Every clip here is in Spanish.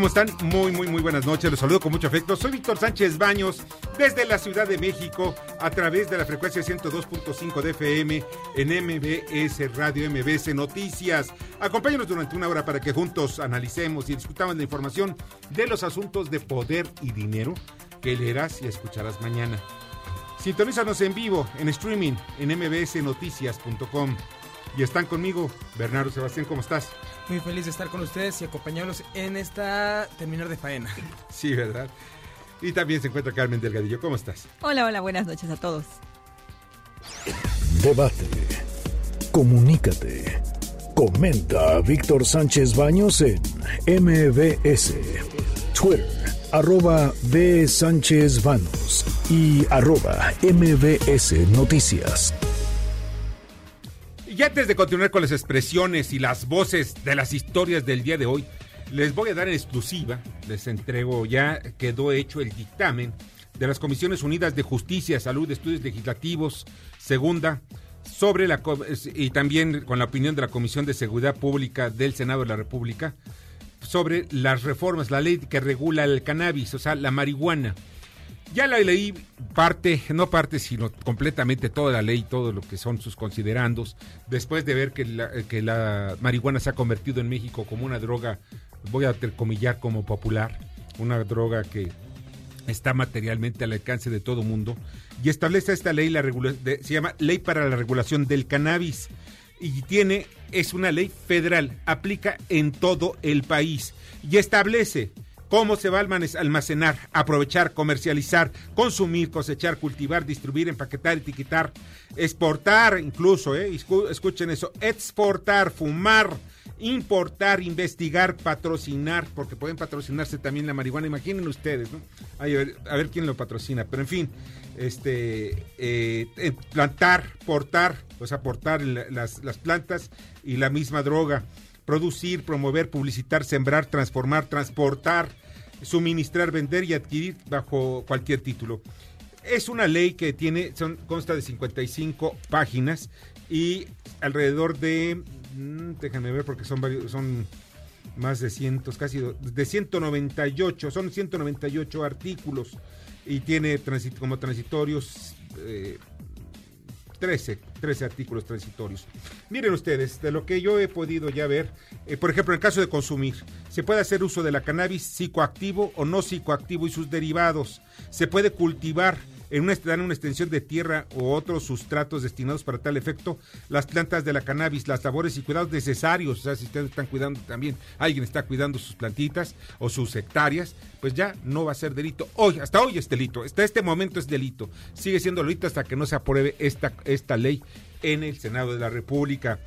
¿Cómo están? Muy, muy, muy buenas noches. Los saludo con mucho afecto. Soy Víctor Sánchez Baños desde la Ciudad de México a través de la frecuencia 102.5 de FM en MBS Radio MBS Noticias. Acompáñanos durante una hora para que juntos analicemos y discutamos la información de los asuntos de poder y dinero que leerás y escucharás mañana. Sintonízanos en vivo, en streaming, en mbsnoticias.com. Y están conmigo, Bernardo Sebastián, ¿cómo estás? Muy feliz de estar con ustedes y acompañarlos en esta terminar de faena. Sí, ¿verdad? Y también se encuentra Carmen Delgadillo. ¿Cómo estás? Hola, hola, buenas noches a todos. Debate. Comunícate. Comenta a Víctor Sánchez Baños en MBS. Twitter, arroba B. Sánchez Baños y arroba MBS Noticias. Y antes de continuar con las expresiones y las voces de las historias del día de hoy, les voy a dar en exclusiva, les entrego, ya quedó hecho el dictamen de las Comisiones Unidas de Justicia, Salud, Estudios Legislativos, segunda, sobre la y también con la opinión de la Comisión de Seguridad Pública del Senado de la República sobre las reformas, la ley que regula el cannabis, o sea, la marihuana. Ya la leí parte, no parte, sino completamente toda la ley, todo lo que son sus considerandos, después de ver que la, que la marihuana se ha convertido en México como una droga, voy a comillar como popular, una droga que está materialmente al alcance de todo mundo, y establece esta ley, la se llama Ley para la Regulación del Cannabis, y tiene, es una ley federal, aplica en todo el país, y establece cómo se va a almacenar, aprovechar, comercializar, consumir, cosechar, cultivar, distribuir, empaquetar, etiquetar, exportar, incluso, eh, escuchen eso, exportar, fumar, importar, investigar, patrocinar, porque pueden patrocinarse también la marihuana, imaginen ustedes, ¿no? a, ver, quién lo patrocina, pero en fin, este, eh, plantar, portar, o sea, portar las plantas y la misma droga producir, promover, publicitar, sembrar, transformar, transportar, suministrar, vender y adquirir bajo cualquier título. Es una ley que tiene, son, consta de 55 páginas y alrededor de, mm, déjenme ver porque son varios, son más de cientos, casi de 198, son 198 artículos y tiene como transitorios eh, 13, 13 artículos transitorios. Miren ustedes, de lo que yo he podido ya ver, eh, por ejemplo, en el caso de consumir, se puede hacer uso de la cannabis psicoactivo o no psicoactivo y sus derivados. Se puede cultivar en una, dan una extensión de tierra o otros sustratos destinados para tal efecto, las plantas de la cannabis, las labores y cuidados necesarios, o sea, si ustedes están cuidando también, alguien está cuidando sus plantitas o sus hectáreas, pues ya no va a ser delito. Hoy, hasta hoy es delito, hasta este momento es delito. Sigue siendo delito hasta que no se apruebe esta, esta ley en el Senado de la República.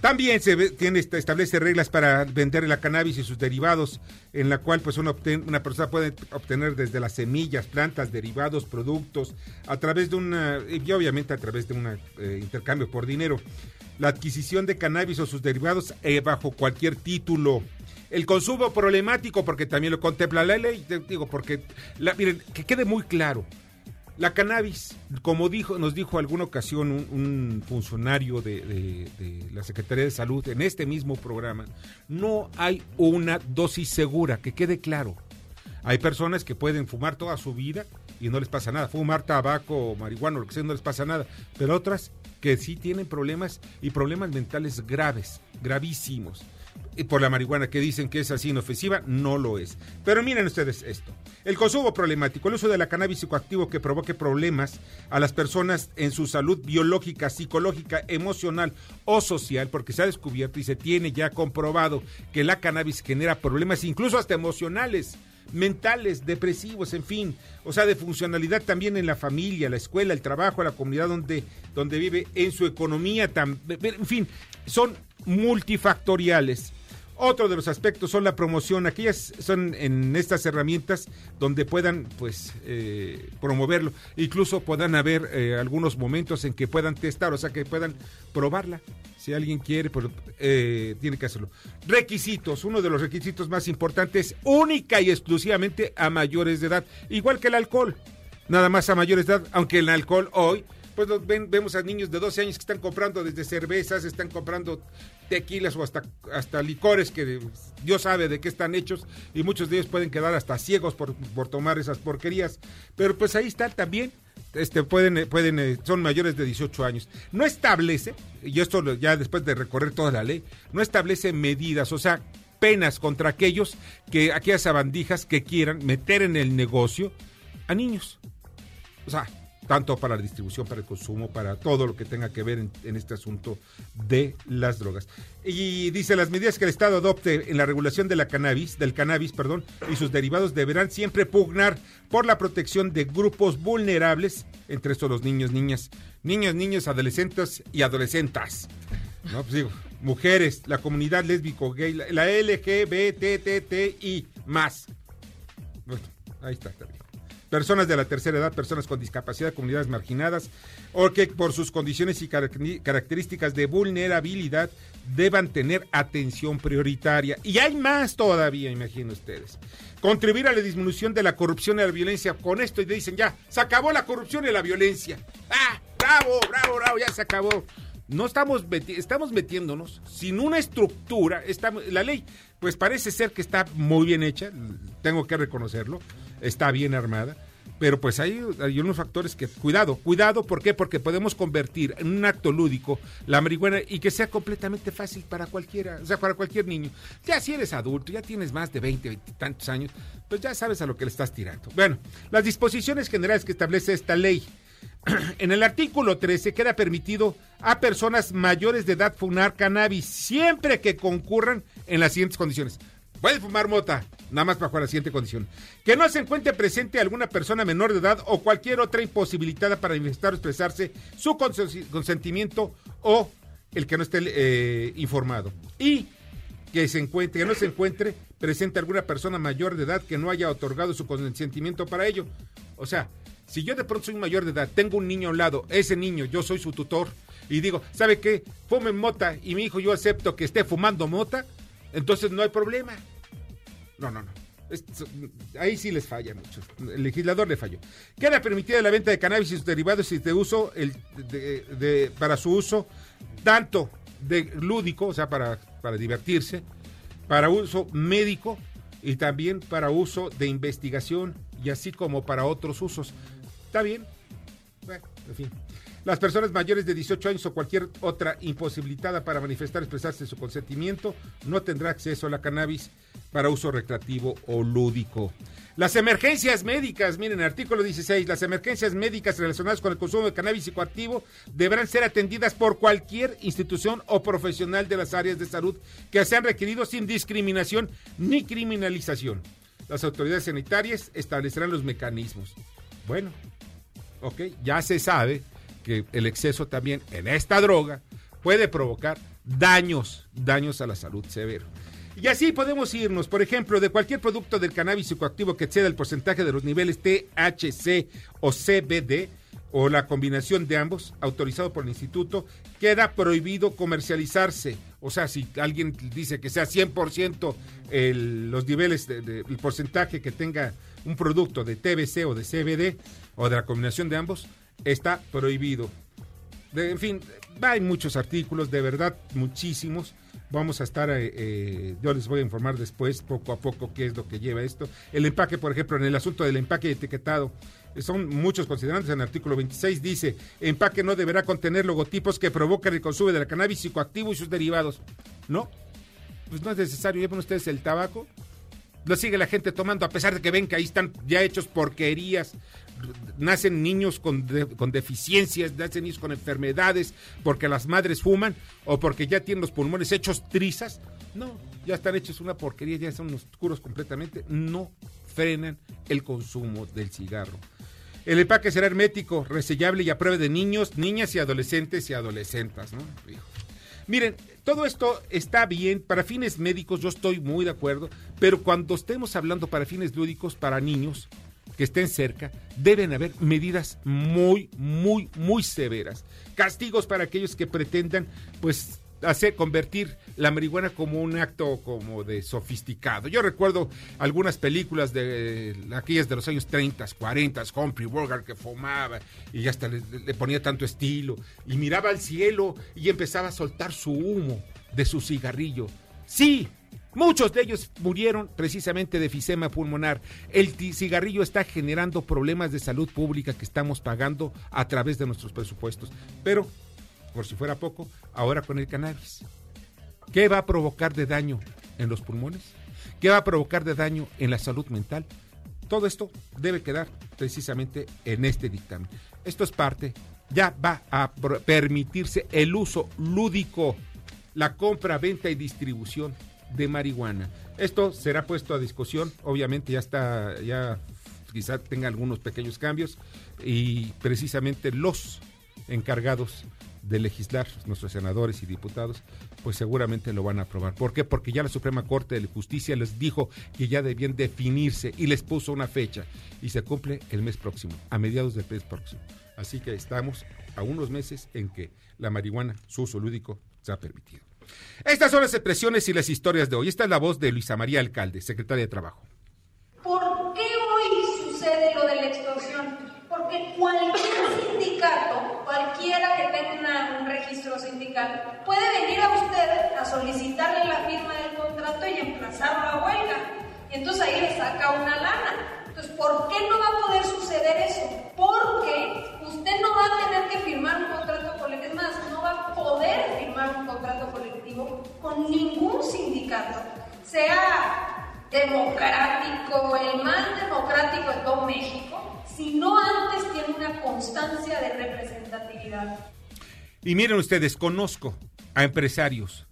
También se tiene, establece reglas para vender la cannabis y sus derivados, en la cual pues una, una persona puede obtener desde las semillas, plantas, derivados, productos, a través de una, y obviamente a través de un eh, intercambio por dinero. La adquisición de cannabis o sus derivados eh, bajo cualquier título. El consumo problemático, porque también lo contempla la ley, digo, porque, la, miren, que quede muy claro, la cannabis, como dijo, nos dijo alguna ocasión un, funcionario de, la Secretaría de Salud en este mismo programa, no hay una dosis segura, que quede claro. Hay personas que pueden fumar toda su vida y no les pasa nada, fumar tabaco, marihuana, lo que sea, no les pasa nada, pero otras que sí tienen problemas y problemas mentales graves, gravísimos. Y por la marihuana que dicen que es así inofensiva, no lo es. Pero miren ustedes esto. El consumo problemático, el uso de la cannabis psicoactivo que provoque problemas a las personas en su salud biológica, psicológica, emocional o social, porque se ha descubierto y se tiene ya comprobado que la cannabis genera problemas incluso hasta emocionales mentales, depresivos, en fin, o sea, de funcionalidad también en la familia, la escuela, el trabajo, la comunidad donde, donde vive, en su economía, en fin, son multifactoriales. Otro de los aspectos son la promoción. Aquellas son en estas herramientas donde puedan, pues, eh, promoverlo. Incluso puedan haber eh, algunos momentos en que puedan testar, o sea, que puedan probarla. Si alguien quiere, pues, eh, tiene que hacerlo. Requisitos. Uno de los requisitos más importantes, única y exclusivamente a mayores de edad. Igual que el alcohol. Nada más a mayores de edad, aunque el alcohol hoy pues vemos a niños de 12 años que están comprando desde cervezas, están comprando tequilas o hasta, hasta licores que Dios sabe de qué están hechos y muchos de ellos pueden quedar hasta ciegos por, tomar esas porquerías. Pero pues ahí está también, este, pueden, pueden, eh, son mayores de 18 años. No establece, y esto ya después de recorrer toda la ley, no establece medidas, o sea, penas contra aquellos que, aquellas sabandijas que quieran meter en el negocio a niños. O sea, tanto para la distribución, para el consumo, para todo lo que tenga que ver en, este asunto de las drogas. Y dice, las medidas que el Estado adopte en la regulación de la cannabis, del cannabis, perdón, y sus derivados deberán siempre pugnar por la protección de grupos vulnerables, entre estos los niños, niñas, niños, niños, adolescentes y adolescentas. No, pues digo, mujeres, la comunidad lésbico, gay, la, LGBTTI más. Bueno, ahí está también personas de la tercera edad, personas con discapacidad, comunidades marginadas, o que por sus condiciones y características de vulnerabilidad deban tener atención prioritaria. Y hay más todavía, imagino ustedes. Contribuir a la disminución de la corrupción y la violencia. Con esto y dicen ya, se acabó la corrupción y la violencia. ¡Ah! ¡Bravo, bravo, bravo! Ya se acabó no estamos, estamos metiéndonos sin una estructura. Estamos, la ley, pues parece ser que está muy bien hecha, tengo que reconocerlo, está bien armada, pero pues hay, hay unos factores que, cuidado, cuidado, ¿por qué? Porque podemos convertir en un acto lúdico la marihuana y que sea completamente fácil para cualquiera, o sea, para cualquier niño. Ya si eres adulto, ya tienes más de 20, 20 tantos años, pues ya sabes a lo que le estás tirando. Bueno, las disposiciones generales que establece esta ley en el artículo 13 queda permitido a personas mayores de edad fumar cannabis siempre que concurran en las siguientes condiciones. Puede fumar mota, nada más bajo la siguiente condición. Que no se encuentre presente alguna persona menor de edad o cualquier otra imposibilitada para manifestar o expresarse su consentimiento o el que no esté eh, informado. Y que, se encuentre, que no se encuentre presente alguna persona mayor de edad que no haya otorgado su consentimiento para ello. O sea, si yo de pronto soy mayor de edad, tengo un niño a un lado, ese niño, yo soy su tutor, y digo, ¿sabe qué? Fumen mota y mi hijo yo acepto que esté fumando mota, entonces no hay problema. No, no, no. ahí sí les falla mucho. El legislador le falló. Queda permitida la venta de cannabis y sus derivados y de uso para su uso tanto de lúdico, o sea, para, para divertirse, para uso médico y también para uso de investigación y así como para otros usos. ¿Está bien? Bueno, en fin. Las personas mayores de 18 años o cualquier otra imposibilitada para manifestar, expresarse su consentimiento, no tendrá acceso a la cannabis para uso recreativo o lúdico. Las emergencias médicas, miren, artículo 16, las emergencias médicas relacionadas con el consumo de cannabis psicoactivo deberán ser atendidas por cualquier institución o profesional de las áreas de salud que sean requeridos sin discriminación ni criminalización. Las autoridades sanitarias establecerán los mecanismos. Bueno, ok, ya se sabe que el exceso también en esta droga puede provocar daños, daños a la salud severo. Y así podemos irnos, por ejemplo, de cualquier producto del cannabis psicoactivo que exceda el porcentaje de los niveles THC o CBD, o la combinación de ambos, autorizado por el instituto, queda prohibido comercializarse. O sea, si alguien dice que sea 100% el, los niveles, de, el porcentaje que tenga un producto de TBC o de CBD o de la combinación de ambos, está prohibido. en fin, hay muchos artículos, de verdad, muchísimos. Vamos a estar, eh, eh, yo les voy a informar después, poco a poco, qué es lo que lleva esto. El empaque, por ejemplo, en el asunto del empaque etiquetado, son muchos considerantes. En el artículo 26 dice, empaque no deberá contener logotipos que provocan el consumo de la cannabis psicoactivo y sus derivados. ¿No? pues no es necesario, lleven ustedes el tabaco, lo sigue la gente tomando, a pesar de que ven que ahí están ya hechos porquerías, nacen niños con, con, deficiencias, nacen niños con enfermedades, porque las madres fuman o porque ya tienen los pulmones hechos trizas. No, ya están hechos una porquería, ya son oscuros completamente. No frenan el consumo del cigarro. El empaque será hermético, resellable y a prueba de niños, niñas y adolescentes y adolescentes. ¿no? Miren, todo esto está bien para fines médicos, yo estoy muy de acuerdo, pero cuando estemos hablando para fines lúdicos, para niños que estén cerca, deben haber medidas muy, muy, muy severas. Castigos para aquellos que pretendan, pues, hacer convertir la marihuana como un acto como de sofisticado. Yo recuerdo algunas películas de aquellas de los años 30, 40, Humphrey Bogart que fumaba y hasta le, le, ponía tanto estilo y miraba al cielo y empezaba a soltar su humo de su cigarrillo. Sí, Muchos de ellos murieron precisamente de efisema pulmonar. El cigarrillo está generando problemas de salud pública que estamos pagando a través de nuestros presupuestos. Pero por si fuera poco, ahora con el cannabis. ¿Qué va a provocar de daño en los pulmones? ¿Qué va a provocar de daño en la salud mental? Todo esto debe quedar precisamente en este dictamen. Esto es parte, ya va a permitirse el uso lúdico, la compra, venta y distribución de marihuana. Esto será puesto a discusión, obviamente ya está, ya quizá tenga algunos pequeños cambios y precisamente los encargados de legislar, nuestros senadores y diputados, pues seguramente lo van a aprobar. ¿Por qué? Porque ya la Suprema Corte de Justicia les dijo que ya debían definirse y les puso una fecha y se cumple el mes próximo, a mediados del mes próximo. Así que estamos a unos meses en que la marihuana, su uso lúdico, se ha permitido. Estas son las expresiones y las historias de hoy. Esta es la voz de Luisa María Alcalde, secretaria de Trabajo. ¿Por qué hoy sucede lo de la extorsión? Porque cualquier sindicato, cualquiera que tenga un registro sindical, puede venir a usted a solicitarle la firma del contrato y emplazarlo a huelga. Y entonces ahí le saca una lana. Entonces, ¿por qué no va a poder suceder eso? Porque usted no va a tener que firmar un contrato colectivo, es más, no va a poder un contrato colectivo con ningún sindicato, sea democrático, el más democrático de todo México, si no antes tiene una constancia de representatividad. Y miren ustedes, conozco a empresarios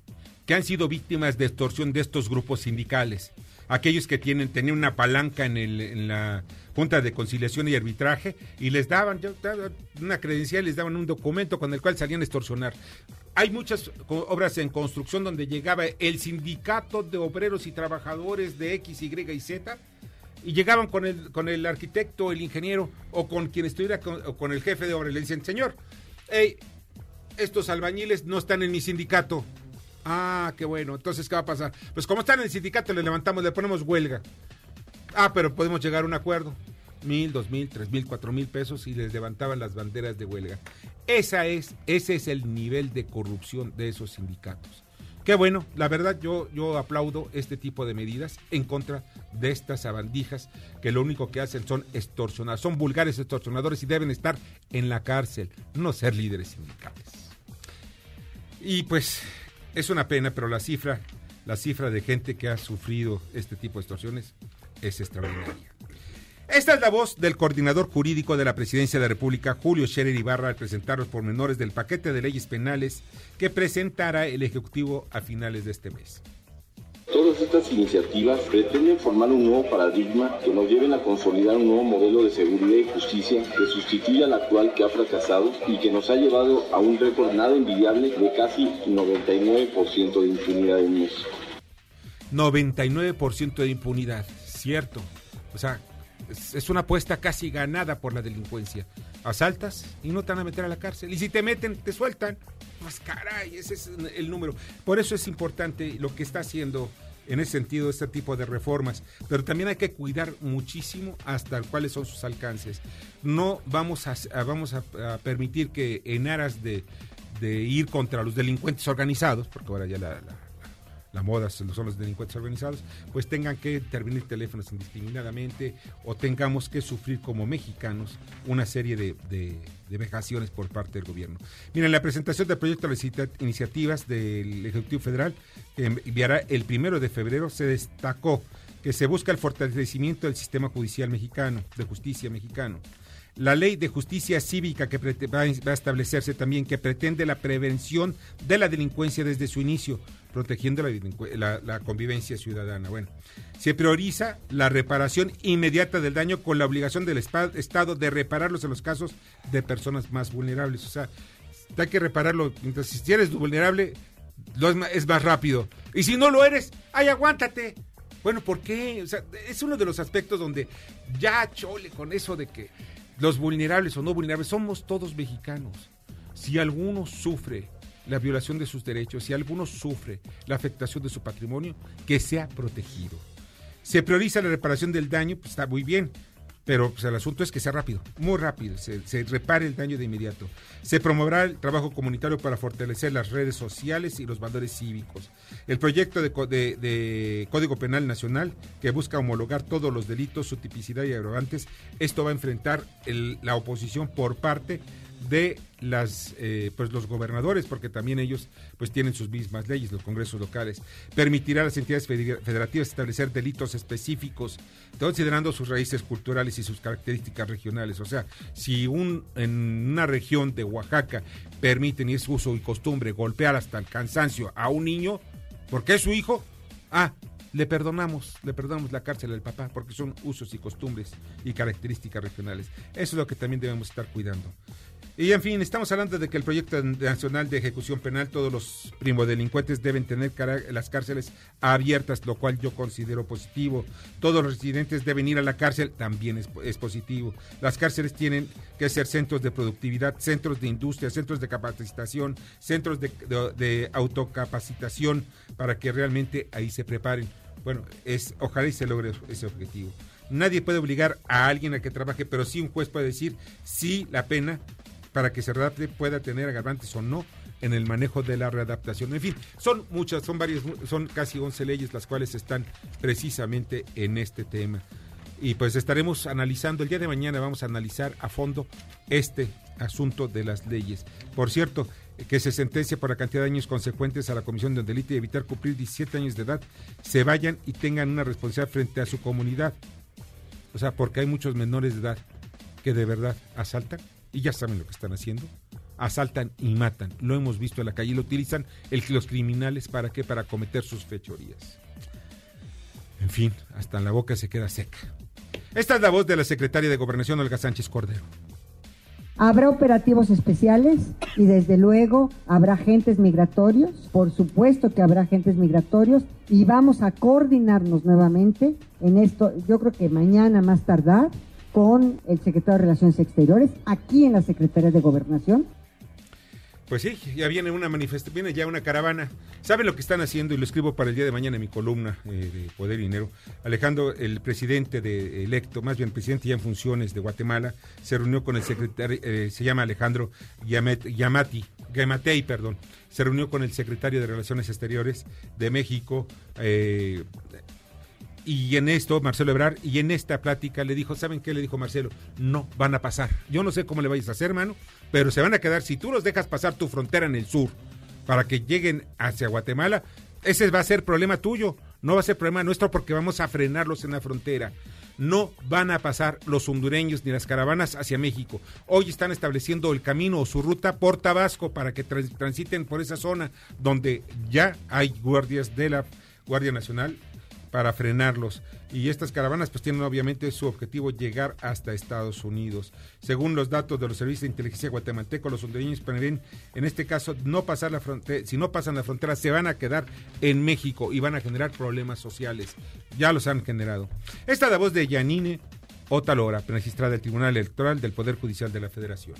que han sido víctimas de extorsión de estos grupos sindicales aquellos que tienen tenían una palanca en, el, en la Junta de Conciliación y Arbitraje y les daban una credencial, les daban un documento con el cual salían a extorsionar. Hay muchas obras en construcción donde llegaba el sindicato de obreros y trabajadores de X, Y y Z y llegaban con el, con el arquitecto, el ingeniero o con quien estuviera con, con el jefe de obra le dicen, señor, hey, estos albañiles no están en mi sindicato Ah, qué bueno. Entonces, ¿qué va a pasar? Pues como están en el sindicato, le levantamos, le ponemos huelga. Ah, pero podemos llegar a un acuerdo. Mil, dos mil, tres mil, cuatro mil pesos y les levantaban las banderas de huelga. Esa es, ese es el nivel de corrupción de esos sindicatos. Qué bueno, la verdad yo, yo aplaudo este tipo de medidas en contra de estas sabandijas que lo único que hacen son extorsionar, son vulgares extorsionadores y deben estar en la cárcel, no ser líderes sindicales. Y pues es una pena, pero la cifra, la cifra de gente que ha sufrido este tipo de extorsiones es extraordinaria. Esta es la voz del coordinador jurídico de la Presidencia de la República, Julio Scherer Ibarra, al presentar los pormenores del paquete de leyes penales que presentará el Ejecutivo a finales de este mes. Todas estas iniciativas pretenden formar un nuevo paradigma que nos lleven a consolidar un nuevo modelo de seguridad y justicia que sustituya al actual que ha fracasado y que nos ha llevado a un récord nada envidiable de casi 99% de impunidad en México. 99% de impunidad, cierto. O sea, es, una apuesta casi ganada por la delincuencia. Asaltas y no te van a meter a la cárcel. Y si te meten, te sueltan. Pues caray, ese es el número. Por eso es importante lo que está haciendo en ese sentido este tipo de reformas. Pero también hay que cuidar muchísimo hasta cuáles son sus alcances. No vamos a, vamos a, permitir que en aras de, ir contra los delincuentes organizados, porque ahora ya la la moda son los delincuentes organizados, pues tengan que intervenir teléfonos indiscriminadamente o tengamos que sufrir como mexicanos una serie de, de, vejaciones por parte del gobierno. Miren, la presentación del proyecto de iniciativas del Ejecutivo Federal, que enviará el primero de febrero, se destacó que se busca el fortalecimiento del sistema judicial mexicano, de justicia mexicano la ley de justicia cívica que va a establecerse también, que pretende la prevención de la delincuencia desde su inicio, protegiendo la, convivencia ciudadana. Bueno, se prioriza la reparación inmediata del daño con la obligación del Estado de repararlos en los casos de personas más vulnerables. O sea, hay que repararlo. Mientras si eres vulnerable, es más rápido. Y si no lo eres, ay, aguántate. Bueno, ¿por qué? O sea, es uno de los aspectos donde ya chole con eso de que los vulnerables o no vulnerables, somos todos mexicanos. Si alguno sufre la violación de sus derechos, si alguno sufre la afectación de su patrimonio, que sea protegido. Se prioriza la reparación del daño, pues está muy bien, pero pues, el asunto es que sea rápido, muy rápido, se, repare el daño de inmediato. Se promoverá el trabajo comunitario para fortalecer las redes sociales y los valores cívicos. El proyecto de, Código Penal Nacional, que busca homologar todos los delitos, su tipicidad y agravantes, esto va a enfrentar la oposición por parte de las eh, pues los gobernadores porque también ellos pues tienen sus mismas leyes los congresos locales permitirá a las entidades federativas establecer delitos específicos considerando sus raíces culturales y sus características regionales o sea si un en una región de Oaxaca permiten y es uso y costumbre golpear hasta el cansancio a un niño porque es su hijo ah le perdonamos, le perdonamos la cárcel al papá porque son usos y costumbres y características regionales. Eso es lo que también debemos estar cuidando. Y en fin, estamos hablando de que el proyecto nacional de ejecución penal, todos los primodelincuentes deben tener las cárceles abiertas, lo cual yo considero positivo. Todos los residentes deben ir a la cárcel, también es, positivo. Las cárceles tienen que ser centros de productividad, centros de industria, centros de capacitación, centros de, de autocapacitación, para que realmente ahí se preparen. Bueno, es, ojalá y se logre ese objetivo. Nadie puede obligar a alguien a que trabaje, pero sí un juez puede decir si la pena para que se readapte pueda tener agravantes o no en el manejo de la readaptación. En fin, son muchas, son varias, son casi 11 leyes las cuales están precisamente en este tema. Y pues estaremos analizando, el día de mañana vamos a analizar a fondo este asunto de las leyes. Por cierto, que se sentencia por la cantidad de años consecuentes a la comisión de un delito y evitar cumplir 17 años de edad, se vayan y tengan una responsabilidad frente a su comunidad. O sea, porque hay muchos menores de edad que de verdad asaltan y ya saben lo que están haciendo. Asaltan y matan. Lo hemos visto en la calle. Lo utilizan el, los criminales para qué? Para cometer sus fechorías. En fin, hasta la boca se queda seca. Esta es la voz de la secretaria de Gobernación, Olga Sánchez Cordero. Habrá operativos especiales y desde luego habrá agentes migratorios, por supuesto que habrá agentes migratorios y vamos a coordinarnos nuevamente en esto, yo creo que mañana más tardar, con el secretario de Relaciones Exteriores, aquí en la Secretaría de Gobernación. Pues sí, ya viene una manifestación, viene ya una caravana. ¿Saben lo que están haciendo? Y lo escribo para el día de mañana en mi columna eh, de Poder y Dinero. Alejandro, el presidente de electo, más bien presidente ya en funciones de Guatemala, se reunió con el secretario, eh, se llama Alejandro Yamati, Yamatei, perdón. Se reunió con el secretario de Relaciones Exteriores de México, eh, y en esto, Marcelo Ebrar, y en esta plática le dijo, ¿saben qué le dijo Marcelo? No van a pasar. Yo no sé cómo le vayas a hacer, hermano, pero se van a quedar, si tú los dejas pasar tu frontera en el sur para que lleguen hacia Guatemala, ese va a ser problema tuyo, no va a ser problema nuestro porque vamos a frenarlos en la frontera. No van a pasar los hondureños ni las caravanas hacia México. Hoy están estableciendo el camino o su ruta por Tabasco para que transiten por esa zona donde ya hay guardias de la Guardia Nacional para frenarlos. Y estas caravanas pues tienen obviamente su objetivo llegar hasta Estados Unidos. Según los datos de los servicios de inteligencia guatemaltecos, los hondureños prevén en este caso no pasar la frontera, si no pasan la frontera se van a quedar en México y van a generar problemas sociales. Ya los han generado. Esta es la voz de Yanine Otalora, magistrada del Tribunal Electoral del Poder Judicial de la Federación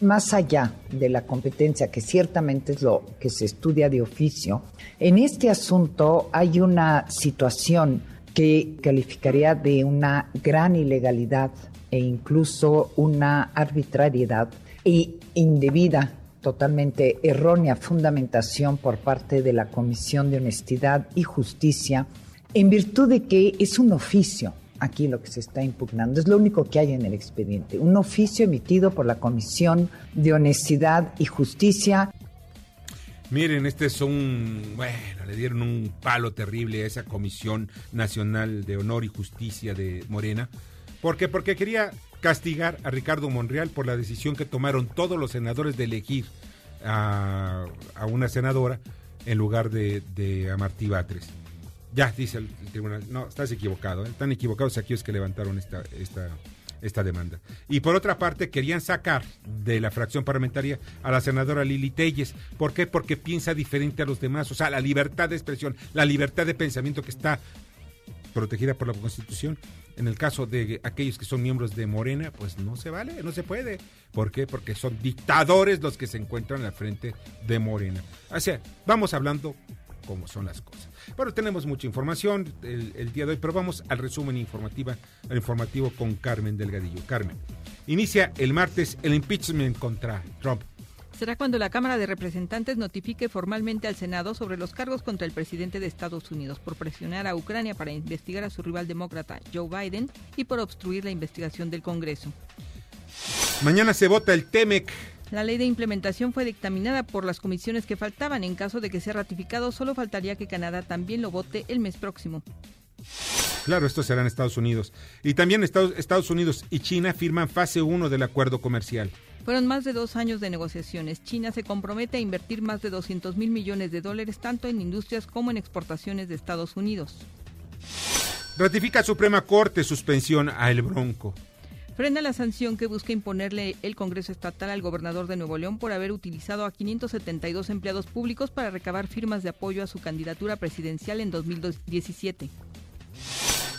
más allá de la competencia, que ciertamente es lo que se estudia de oficio, en este asunto hay una situación que calificaría de una gran ilegalidad e incluso una arbitrariedad e indebida totalmente errónea fundamentación por parte de la Comisión de Honestidad y Justicia en virtud de que es un oficio aquí lo que se está impugnando. Es lo único que hay en el expediente, un oficio emitido por la Comisión de Honestidad y Justicia. Miren, este es un, bueno, le dieron un palo terrible a esa Comisión Nacional de Honor y Justicia de Morena. ¿Por qué? Porque quería castigar a Ricardo Monreal por la decisión que tomaron todos los senadores de elegir a, una senadora en lugar de, de a Martí Batres. Ya, dice el, tribunal. No, estás equivocado. ¿eh? Están equivocados aquellos que levantaron esta, esta, esta demanda. Y por otra parte, querían sacar de la fracción parlamentaria a la senadora Lili Telles. ¿Por qué? Porque piensa diferente a los demás. O sea, la libertad de expresión, la libertad de pensamiento que está protegida por la Constitución. En el caso de aquellos que son miembros de Morena, pues no se vale, no se puede. ¿Por qué? Porque son dictadores los que se encuentran al frente de Morena. O sea, vamos hablando cómo son las cosas. Bueno, tenemos mucha información el, día de hoy, pero vamos al resumen informativa, al informativo con Carmen Delgadillo. Carmen, inicia el martes el impeachment contra Trump. Será cuando la Cámara de Representantes notifique formalmente al Senado sobre los cargos contra el presidente de Estados Unidos por presionar a Ucrania para investigar a su rival demócrata Joe Biden y por obstruir la investigación del Congreso. Mañana se vota el TEMEC la ley de implementación fue dictaminada por las comisiones que faltaban. En caso de que sea ratificado, solo faltaría que Canadá también lo vote el mes próximo. Claro, esto será en Estados Unidos. Y también Estados, Unidos y China firman fase 1 del acuerdo comercial. Fueron más de dos años de negociaciones. China se compromete a invertir más de 200 mil millones de dólares tanto en industrias como en exportaciones de Estados Unidos. Ratifica Suprema Corte suspensión a El Bronco frena la sanción que busca imponerle el Congreso Estatal al gobernador de Nuevo León por haber utilizado a 572 empleados públicos para recabar firmas de apoyo a su candidatura presidencial en 2017.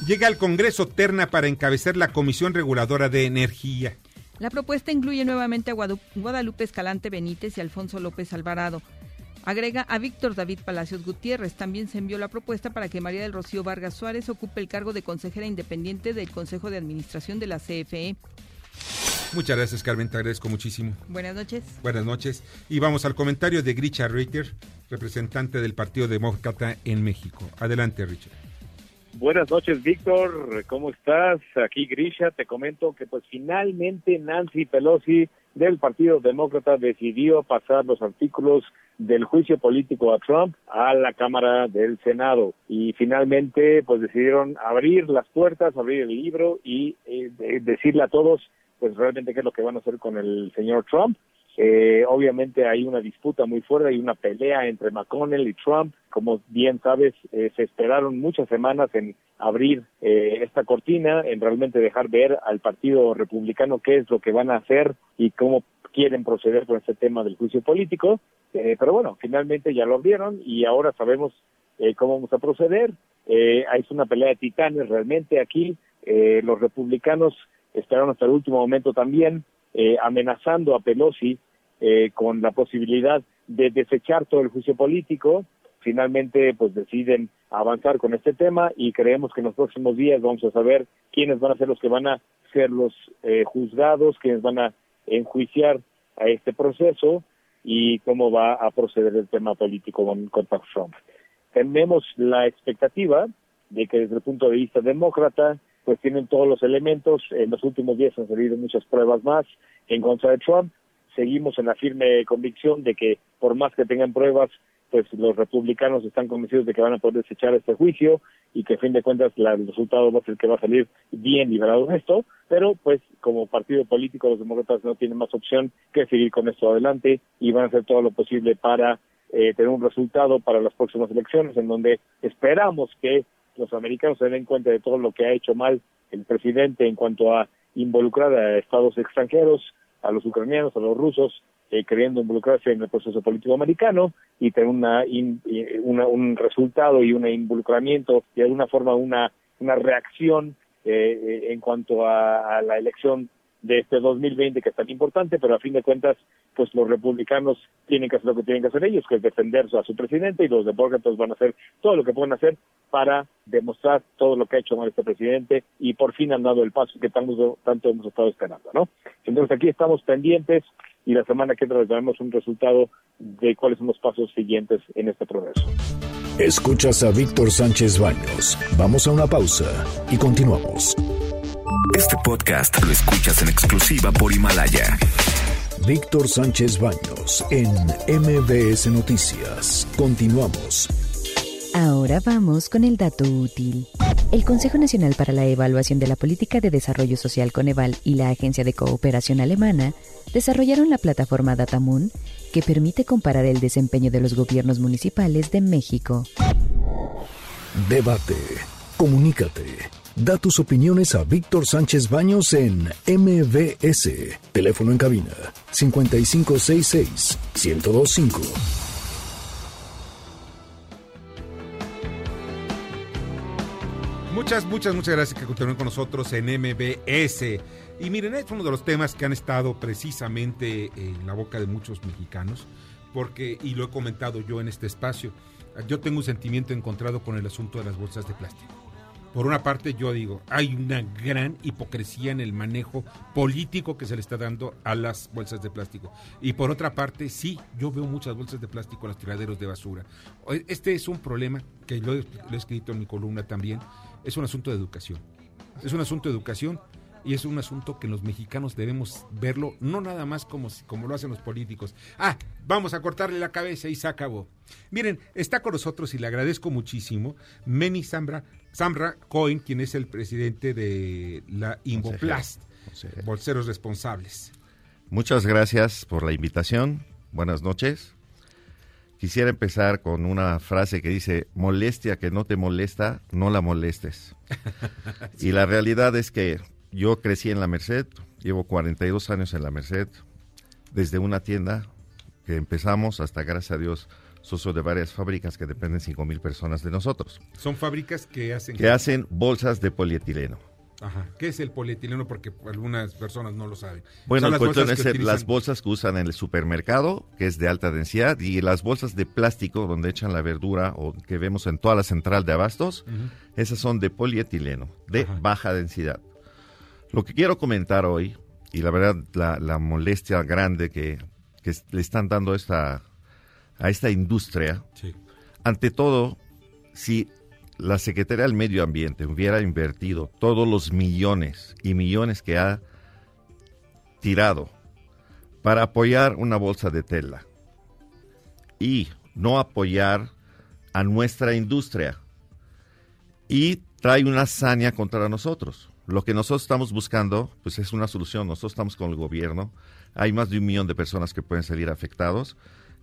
Llega al Congreso Terna para encabezar la Comisión Reguladora de Energía. La propuesta incluye nuevamente a Guadalupe Escalante Benítez y Alfonso López Alvarado. Agrega a Víctor David Palacios Gutiérrez. También se envió la propuesta para que María del Rocío Vargas Suárez ocupe el cargo de consejera independiente del Consejo de Administración de la CFE. Muchas gracias, Carmen. Te agradezco muchísimo. Buenas noches. Buenas noches. Y vamos al comentario de Grisha Reiter, representante del Partido Demócrata en México. Adelante, Richard. Buenas noches, Víctor. ¿Cómo estás? Aquí Grisha. Te comento que pues finalmente Nancy Pelosi del Partido Demócrata decidió pasar los artículos del juicio político a Trump a la Cámara del Senado y finalmente pues decidieron abrir las puertas, abrir el libro y eh, decirle a todos pues realmente qué es lo que van a hacer con el señor Trump. Eh, obviamente hay una disputa muy fuerte, hay una pelea entre McConnell y Trump. Como bien sabes, eh, se esperaron muchas semanas en abrir esta cortina, en realmente dejar ver al Partido Republicano qué es lo que van a hacer y cómo quieren proceder con este tema del juicio político. Eh, pero bueno, finalmente ya lo abrieron y ahora sabemos eh, cómo vamos a proceder. Eh, hay una pelea de titanes realmente aquí. Eh, los republicanos esperaron hasta el último momento también, amenazando a Pelosi con la posibilidad de desechar todo el juicio político. Finalmente, pues deciden avanzar con este tema y creemos que en los próximos días vamos a saber quiénes van a ser los que van a ser los juzgados, quiénes van a enjuiciar a este proceso y cómo va a proceder el tema político con, contra Trump. Tenemos la expectativa de que desde el punto de vista demócrata, pues tienen todos los elementos. En los últimos días han salido muchas pruebas más en contra de Trump. Seguimos en la firme convicción de que por más que tengan pruebas, pues los republicanos están convencidos de que van a poder desechar este juicio y que a fin de cuentas el resultado va a ser que va a salir bien liberado de esto, pero pues como partido político los demócratas no tienen más opción que seguir con esto adelante y van a hacer todo lo posible para eh, tener un resultado para las próximas elecciones en donde esperamos que los americanos se den cuenta de todo lo que ha hecho mal el presidente en cuanto a involucrar a estados extranjeros, a los ucranianos, a los rusos, eh, queriendo involucrarse en el proceso político americano y tener una, un resultado y un involucramiento y de alguna forma una, una reacción eh, eh, en cuanto a, la elección de este 2020 que es tan importante, pero a fin de cuentas, pues los republicanos tienen que hacer lo que tienen que hacer ellos, que es defender a su presidente, y los demócratas van a hacer todo lo que pueden hacer para demostrar todo lo que ha hecho mal este presidente y por fin han dado el paso que tanto, tanto hemos estado esperando, ¿no? Entonces aquí estamos pendientes y la semana que entra les un resultado de cuáles son los pasos siguientes en este proceso. Escuchas a Víctor Sánchez Baños. Vamos a una pausa y continuamos. Este podcast lo escuchas en exclusiva por Himalaya. Víctor Sánchez Baños en MBS Noticias. Continuamos. Ahora vamos con el dato útil. El Consejo Nacional para la Evaluación de la Política de Desarrollo Social Coneval y la Agencia de Cooperación Alemana desarrollaron la plataforma Datamoon que permite comparar el desempeño de los gobiernos municipales de México. Debate. Comunícate. Da tus opiniones a Víctor Sánchez Baños en MBS. Teléfono en cabina 5566 1025. Muchas, muchas, muchas gracias que continúen con nosotros en MBS. Y miren, es uno de los temas que han estado precisamente en la boca de muchos mexicanos, porque, y lo he comentado yo en este espacio, yo tengo un sentimiento encontrado con el asunto de las bolsas de plástico. Por una parte, yo digo, hay una gran hipocresía en el manejo político que se le está dando a las bolsas de plástico. Y por otra parte, sí, yo veo muchas bolsas de plástico en los tiraderos de basura. Este es un problema que lo he escrito en mi columna también. Es un asunto de educación. Es un asunto de educación y es un asunto que los mexicanos debemos verlo no nada más como, como lo hacen los políticos. Ah, vamos a cortarle la cabeza y se acabó. Miren, está con nosotros y le agradezco muchísimo Meni Zambra, Samra Cohen, quien es el presidente de la Invoplast, Bolseros Responsables. Muchas gracias por la invitación. Buenas noches. Quisiera empezar con una frase que dice, molestia que no te molesta, no la molestes. Y la realidad es que yo crecí en la Merced, llevo 42 años en la Merced, desde una tienda que empezamos hasta, gracias a Dios, socio de varias fábricas que dependen 5 mil personas de nosotros. Son fábricas que hacen... Que hacen bolsas de polietileno. Ajá. ¿Qué es el polietileno? Porque algunas personas no lo saben. Bueno, las bolsas, es las bolsas que usan en el supermercado, que es de alta densidad, y las bolsas de plástico donde echan la verdura o que vemos en toda la central de abastos, esas son de polietileno, de baja densidad. Lo que quiero comentar hoy, y la verdad la, molestia grande que, le están dando esta, a esta industria, ante todo, si la Secretaría del Medio Ambiente hubiera invertido todos los millones y millones que ha tirado para apoyar una bolsa de tela y no apoyar a nuestra industria y trae una hazaña contra nosotros. Lo que nosotros estamos buscando, pues es una solución. Nosotros estamos con el gobierno. Hay más de un millón de personas que pueden salir afectados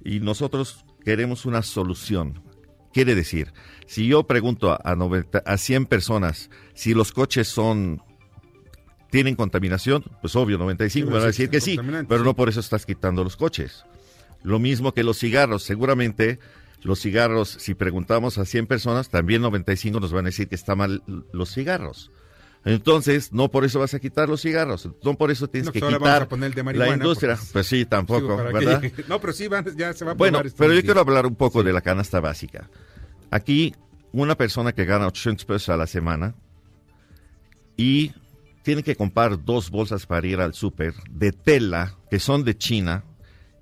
y nosotros queremos una solución. Quiere decir, si yo pregunto a, a 100 personas si los coches son tienen contaminación, pues obvio, 95 me van a decir que sí, pero no por eso estás quitando los coches. Lo mismo que los cigarros, seguramente los cigarros, si preguntamos a 100 personas, también 95 nos van a decir que está mal los cigarros. Entonces, no por eso vas a quitar los cigarros, no por eso tienes que quitar la industria. Pues sí, tampoco, ¿verdad? no, pero sí, ya se va a Bueno, pero yo quiero hablar un poco de la canasta básica. Aquí, una persona que gana 800 pesos a la semana y tiene que comprar dos bolsas para ir al súper de tela que son de China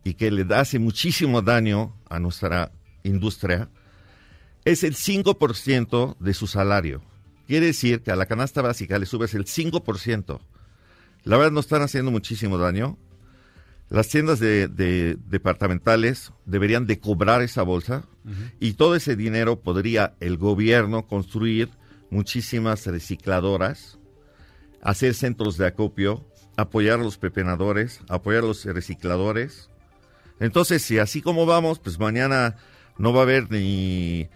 y que le hace muchísimo daño a nuestra industria, es el 5% de su salario. Quiere decir que a la canasta básica le subes el 5%. La verdad no están haciendo muchísimo daño. Las tiendas de, departamentales deberían de cobrar esa bolsa y todo ese dinero podría el gobierno construir muchísimas recicladoras, hacer centros de acopio, apoyar a los pepenadores, apoyar a los recicladores. Entonces, si así como vamos, pues mañana no va a haber ni,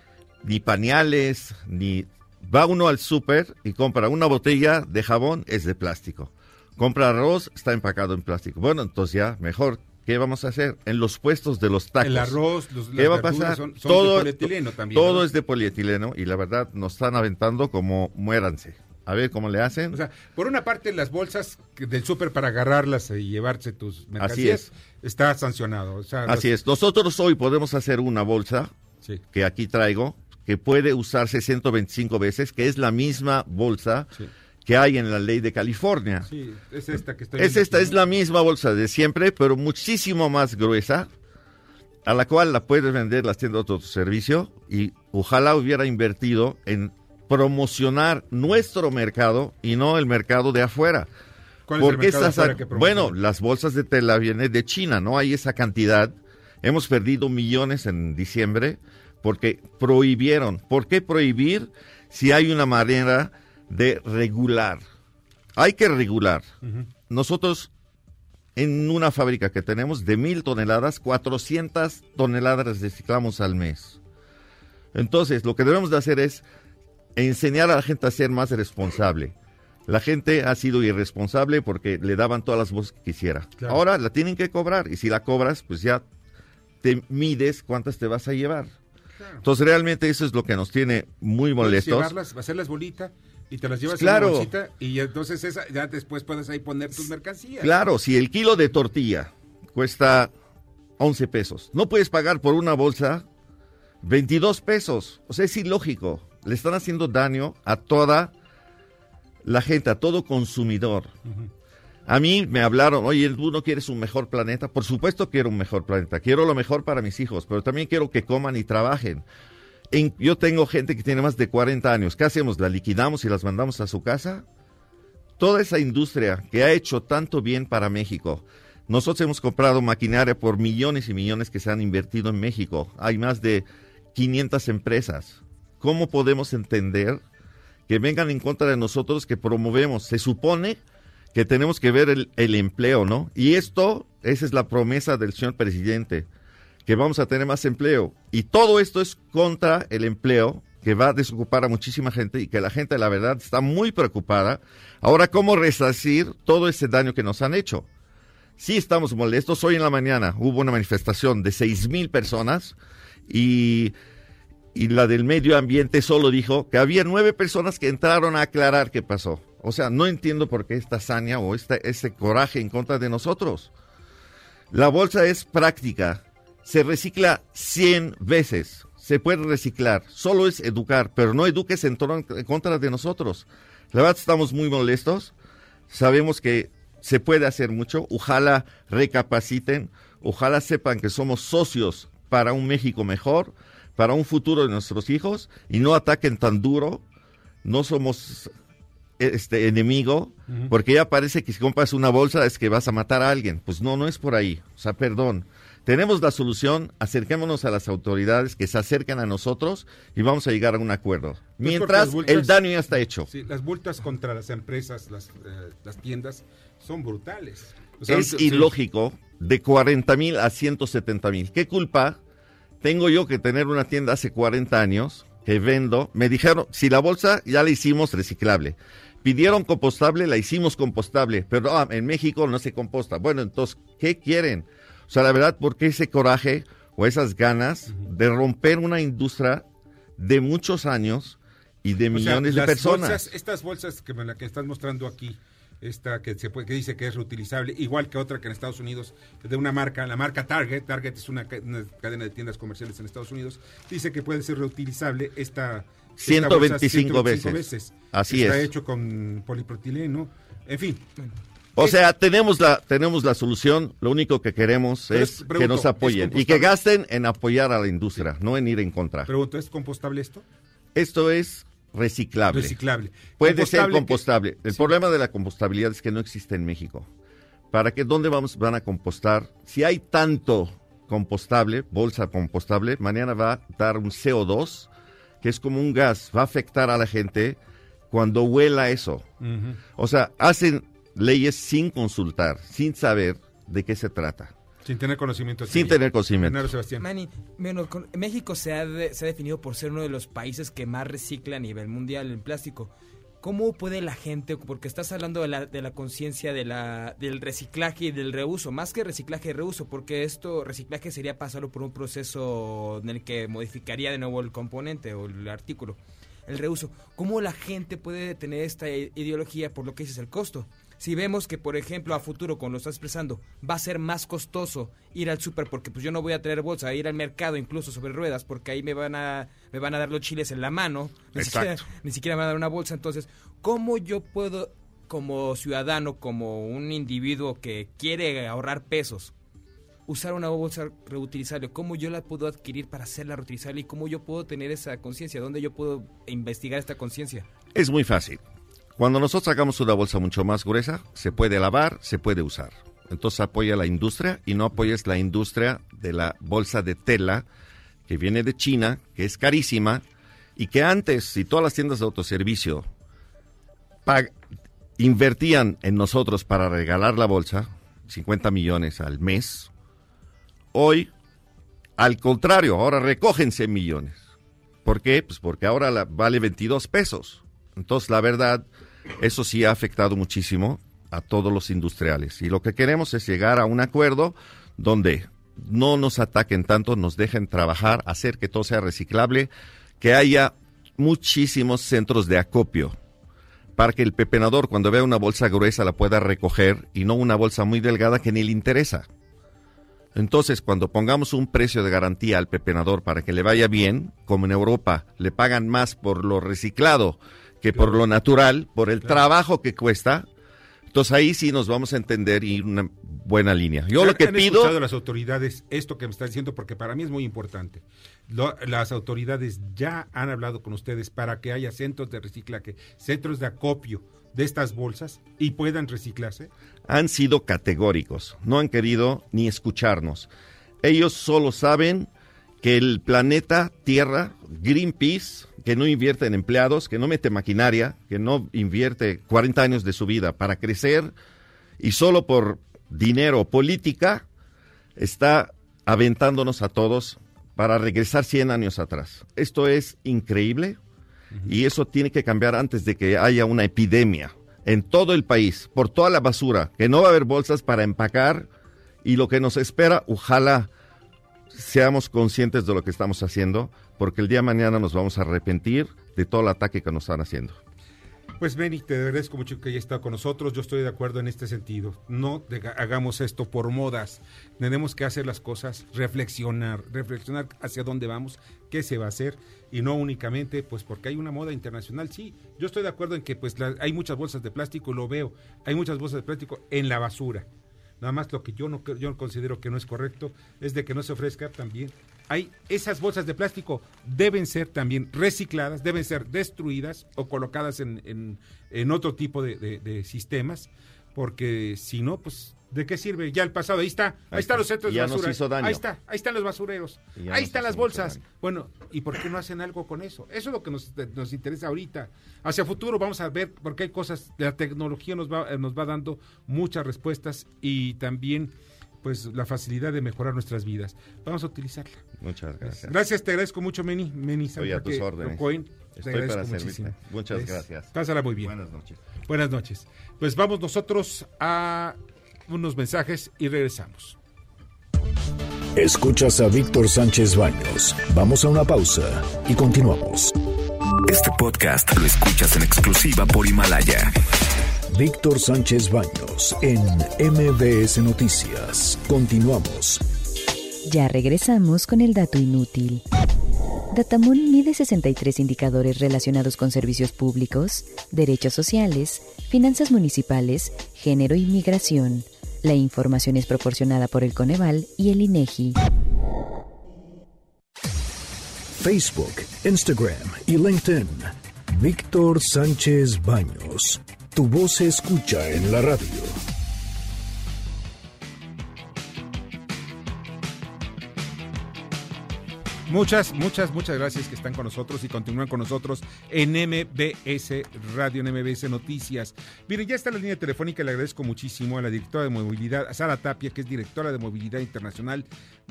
ni pañales, ni Va uno al súper y compra una botella de jabón, es de plástico. Compra arroz, está empacado en plástico. Bueno, entonces ya, mejor. ¿Qué vamos a hacer? En los puestos de los tacos. El arroz, los, ¿Qué va a pasar? Son, todo, de polietileno también. Todo es de polietileno y la verdad nos están aventando como muéranse. A ver cómo le hacen. O sea, por una parte las bolsas del súper para agarrarlas y llevarse tus mercancías Así es. está sancionado. Así es. Nosotros hoy podemos hacer una bolsa que aquí traigo que puede usarse 125 veces, que es la misma bolsa que hay en la ley de California. Sí, es esta que estoy Es esta, es la misma bolsa de siempre, pero muchísimo más gruesa, a la cual la puedes vender las tiendas de autoservicio y ojalá hubiera invertido en promocionar nuestro mercado y no el mercado de afuera. ¿Cuál es el Porque mercado de estas, afuera que promociona? bueno, las bolsas de tela vienen de China, no hay esa cantidad. Hemos perdido millones en diciembre porque prohibieron. ¿Por qué prohibir si hay una manera de regular? Hay que regular. Nosotros en una fábrica que tenemos de mil toneladas, 400 toneladas reciclamos al mes. Entonces, lo que debemos de hacer es enseñar a la gente a ser más responsable. La gente ha sido irresponsable porque le daban todas las voces que quisiera. Claro. Ahora la tienen que cobrar y si la cobras, pues ya te mides cuántas te vas a llevar. Entonces, realmente eso es lo que nos tiene muy molestos. llevarlas, hacerlas bolita y te las llevas Claro. en una bolsita y entonces esa, ya después puedes ahí poner tus mercancías. Claro, si el kilo de tortilla cuesta 11 pesos, no puedes pagar por una bolsa 22 pesos. O sea, es ilógico. Le están haciendo daño a toda la gente, a todo consumidor. A mí me hablaron, oye, ¿tú no quieres un mejor planeta? Por supuesto quiero un mejor planeta, quiero lo mejor para mis hijos, pero también quiero que coman y trabajen. En- yo tengo gente que tiene más de 40 años, ¿qué hacemos? ¿La liquidamos y las mandamos a su casa? Toda esa industria que ha hecho tanto bien para México. Nosotros hemos comprado maquinaria por millones y millones que se han invertido en México. Hay más de 500 empresas. ¿Cómo podemos entender que vengan en contra de nosotros que promovemos? Se supone que tenemos que ver el, empleo, ¿no? Y esto, esa es la promesa del señor presidente, que vamos a tener más empleo. Y todo esto es contra el empleo, que va a desocupar a muchísima gente y que la gente, la verdad, está muy preocupada. Ahora, ¿cómo resarcir todo ese daño que nos han hecho? Sí estamos molestos. Hoy en la mañana hubo una manifestación de seis mil personas y, y la del medio ambiente solo dijo que había nueve personas que entraron a aclarar qué pasó. O sea, no entiendo por qué esta hazaña o esta, este coraje en contra de nosotros. La bolsa es práctica. Se recicla 100 veces. Se puede reciclar. Solo es educar, pero no eduques en, en contra de nosotros. La verdad estamos muy molestos. Sabemos que se puede hacer mucho. Ojalá recapaciten. Ojalá sepan que somos socios para un México mejor, para un futuro de nuestros hijos y no ataquen tan duro. No somos este enemigo, porque ya parece que si compras una bolsa es que vas a matar a alguien. Pues no, no es por ahí. O sea, perdón. Tenemos la solución, acerquémonos a las autoridades que se acerquen a nosotros y vamos a llegar a un acuerdo. Mientras el daño ya está hecho. Sí, las multas contra las empresas, las, eh, las tiendas, son brutales. O sea, es ilógico de 40 mil a 170 mil. ¿Qué culpa tengo yo que tener una tienda hace 40 años que vendo? Me dijeron, si la bolsa ya la hicimos reciclable. Pidieron compostable, la hicimos compostable, pero ah, en México no se composta. Bueno, entonces, ¿qué quieren? O sea, la verdad, ¿por qué ese coraje o esas ganas de romper una industria de muchos años y de O sea, millones de personas? bolsas- estas bolsas que me la que estás mostrando aquí, esta que se puede, que dice que es reutilizable, igual que otra que en Estados Unidos, de una marca, la marca Target, Target es una, ca- una cadena de tiendas comerciales en Estados Unidos, dice que puede ser reutilizable esta, esta bolsa 125 veces. Así Está es. hecho con polipropileno, en fin. O sea, tenemos la, tenemos la solución, lo único que queremos es que nos apoyen ¿es y que gasten en apoyar a la industria, no en ir en contra. Pregunto, ¿es compostable esto? Esto es reciclable. Reciclable. Puede ser Compostable que-. El Sí. problema de la compostabilidad es que no existe en México. ¿Para qué? ¿Dónde vamos, van a compostar? Si hay tanto compostable, bolsa compostable, mañana va a dar un CO2, que es como un gas, va a afectar a la gente cuando huela eso. O sea, hacen leyes sin consultar, sin saber de qué se trata. Sin tener conocimiento. Sin tener conocimiento. Sebastián. Manny, bueno, con- México se ha, de- se ha definido por ser uno de los países que más recicla a nivel mundial el plástico. ¿Cómo puede la gente, porque estás hablando de la, de la conciencia de la, del reciclaje y del reuso, más que reciclaje y reuso, porque esto, reciclaje sería pasarlo por un proceso en el que modificaría de nuevo el componente o el artículo. El reuso, ¿cómo la gente puede tener esta ideología por lo que dices el costo? Si vemos que, por ejemplo, a futuro, como lo está expresando, va a ser más costoso ir al súper porque pues yo no voy a traer bolsa, ir al mercado incluso sobre ruedas porque ahí me van a, me van a dar los chiles en la mano, ni siquiera, ni siquiera me van a dar una bolsa. Entonces, ¿cómo yo puedo, como ciudadano, como un individuo que quiere ahorrar pesos, usar una bolsa reutilizable, cómo yo la puedo adquirir para hacerla reutilizable y cómo yo puedo tener esa conciencia, dónde yo puedo investigar esta conciencia. Es muy fácil. Cuando nosotros sacamos una bolsa mucho más gruesa, se puede lavar, se puede usar. Entonces apoya la industria y no apoyes la industria de la bolsa de tela que viene de China, que es carísima y que antes, si todas las tiendas de autoservicio invertían en nosotros para regalar la bolsa, 50 millones al mes, Hoy, al contrario, ahora recógense millones. ¿Por qué? Pues porque ahora vale 22 pesos. Entonces, la verdad, eso sí ha afectado muchísimo a todos los industriales. Y lo que queremos es llegar a un acuerdo donde no nos ataquen tanto, nos dejen trabajar, hacer que todo sea reciclable, que haya muchísimos centros de acopio para que el pepenador cuando vea una bolsa gruesa la pueda recoger y no una bolsa muy delgada que ni le interesa. Entonces, cuando pongamos un precio de garantía al pepenador para que le vaya bien, como en Europa le pagan más por lo reciclado que por lo natural, por el trabajo que cuesta, entonces ahí sí nos vamos a entender y una buena línea. Yo lo que han pido... escuchado las autoridades esto que me están diciendo porque para mí es muy importante. las autoridades ya han hablado con ustedes para que haya centros de reciclaje, centros de acopio de estas bolsas y puedan reciclarse? Han sido categóricos, no han querido ni escucharnos. Ellos solo saben que el planeta Tierra, Greenpeace, que no invierte en empleados, que no mete maquinaria, que no invierte 40 años de su vida para crecer y solo por dinero política está aventándonos a todos para regresar 100 años atrás. Esto es increíble, y eso tiene que cambiar antes de que haya una epidemia en todo el país, por toda la basura, que no va a haber bolsas para empacar y lo que nos espera, ojalá seamos conscientes de lo que estamos haciendo, porque el día de mañana nos vamos a arrepentir de todo el ataque que nos están haciendo. Pues Benny, te agradezco mucho que hayas estado con nosotros. Yo estoy de acuerdo en este sentido. No hagamos esto por modas. Tenemos que hacer las cosas, reflexionar, reflexionar hacia dónde vamos, qué se va a hacer y no únicamente pues porque hay una moda internacional. Sí, yo estoy de acuerdo en que pues hay muchas bolsas de plástico, lo veo. Hay muchas bolsas de plástico en la basura. Nada más lo que yo no yo considero que no es correcto es de que no se ofrezca también. Hay esas bolsas de plástico deben ser también recicladas, deben ser destruidas o colocadas en, en, otro tipo de, sistemas, porque si no, pues, ¿de qué sirve? Ya el pasado, ahí está, ahí, están los centros de basura. Ahí está, ahí están los basureros, ahí están las bolsas. Bueno, ¿y por qué no hacen algo con eso? Eso es lo que nos, nos interesa ahorita. Hacia futuro vamos a ver, porque hay cosas, la tecnología nos va, nos va dando muchas respuestas y también pues la facilidad de mejorar nuestras vidas. Vamos a utilizarla. Muchas gracias. Gracias, te agradezco mucho, Meni. Meni Estoy a tus órdenes. Estoy para servirte. Muchas gracias. Pásala muy bien. Buenas noches. Buenas noches. Pues vamos nosotros a unos mensajes y regresamos. Escuchas a Víctor Sánchez Baños. Vamos a una pausa y continuamos. Este podcast lo escuchas en exclusiva por Himalaya. Víctor Sánchez Baños en MBS Noticias. Continuamos. Ya regresamos con el dato inútil. Datamun mide 63 indicadores relacionados con servicios públicos, derechos sociales, finanzas municipales, género y migración. La información es proporcionada por el Coneval y el INEGI. Facebook, Instagram y LinkedIn. Víctor Sánchez Baños. Tu voz se escucha en la radio. Muchas, muchas, muchas gracias que están con nosotros y continúan con nosotros en MBS Radio, en MBS Noticias. Miren, ya está la línea telefónica, le agradezco muchísimo a la directora de movilidad, Sara Tapia, que es directora de movilidad internacional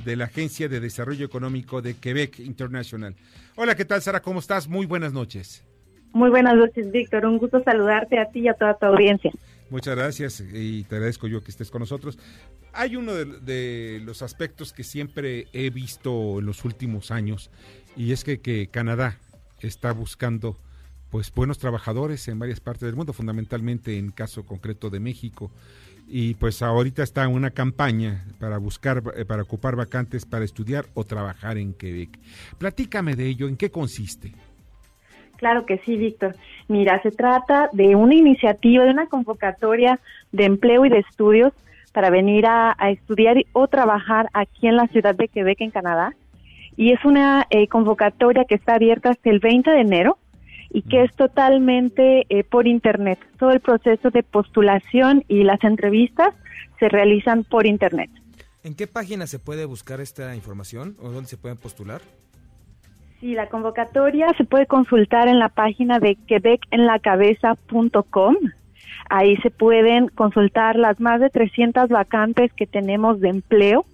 de la Agencia de Desarrollo Económico de Quebec International. Hola, ¿qué tal, Sara? ¿Cómo estás? Muy buenas noches. Muy buenas noches, Víctor. Un gusto saludarte a ti y a toda tu audiencia. Muchas gracias y te agradezco yo que estés con nosotros. Hay uno de, los aspectos que siempre he visto en los últimos años y es que, que Canadá está buscando pues buenos trabajadores en varias partes del mundo, fundamentalmente en caso concreto de México. Y pues ahorita está una campaña para buscar, eh, para ocupar vacantes para estudiar o trabajar en Quebec. Platícame de ello, ¿en qué consiste? Claro que sí, Víctor. Mira, se trata de una iniciativa, de una convocatoria de empleo y de estudios para venir a, estudiar o trabajar aquí en la ciudad de Quebec, en Canadá. Y es una eh, convocatoria que está abierta hasta el 20 de enero y que es totalmente eh, por Internet. Todo el proceso de postulación y las entrevistas se realizan por Internet. ¿En qué página se puede buscar esta información o dónde se pueden postular? Sí, la convocatoria se puede consultar en la página de quebecenlacabeza.com. Ahí se pueden consultar las más de 300 vacantes que tenemos de empleo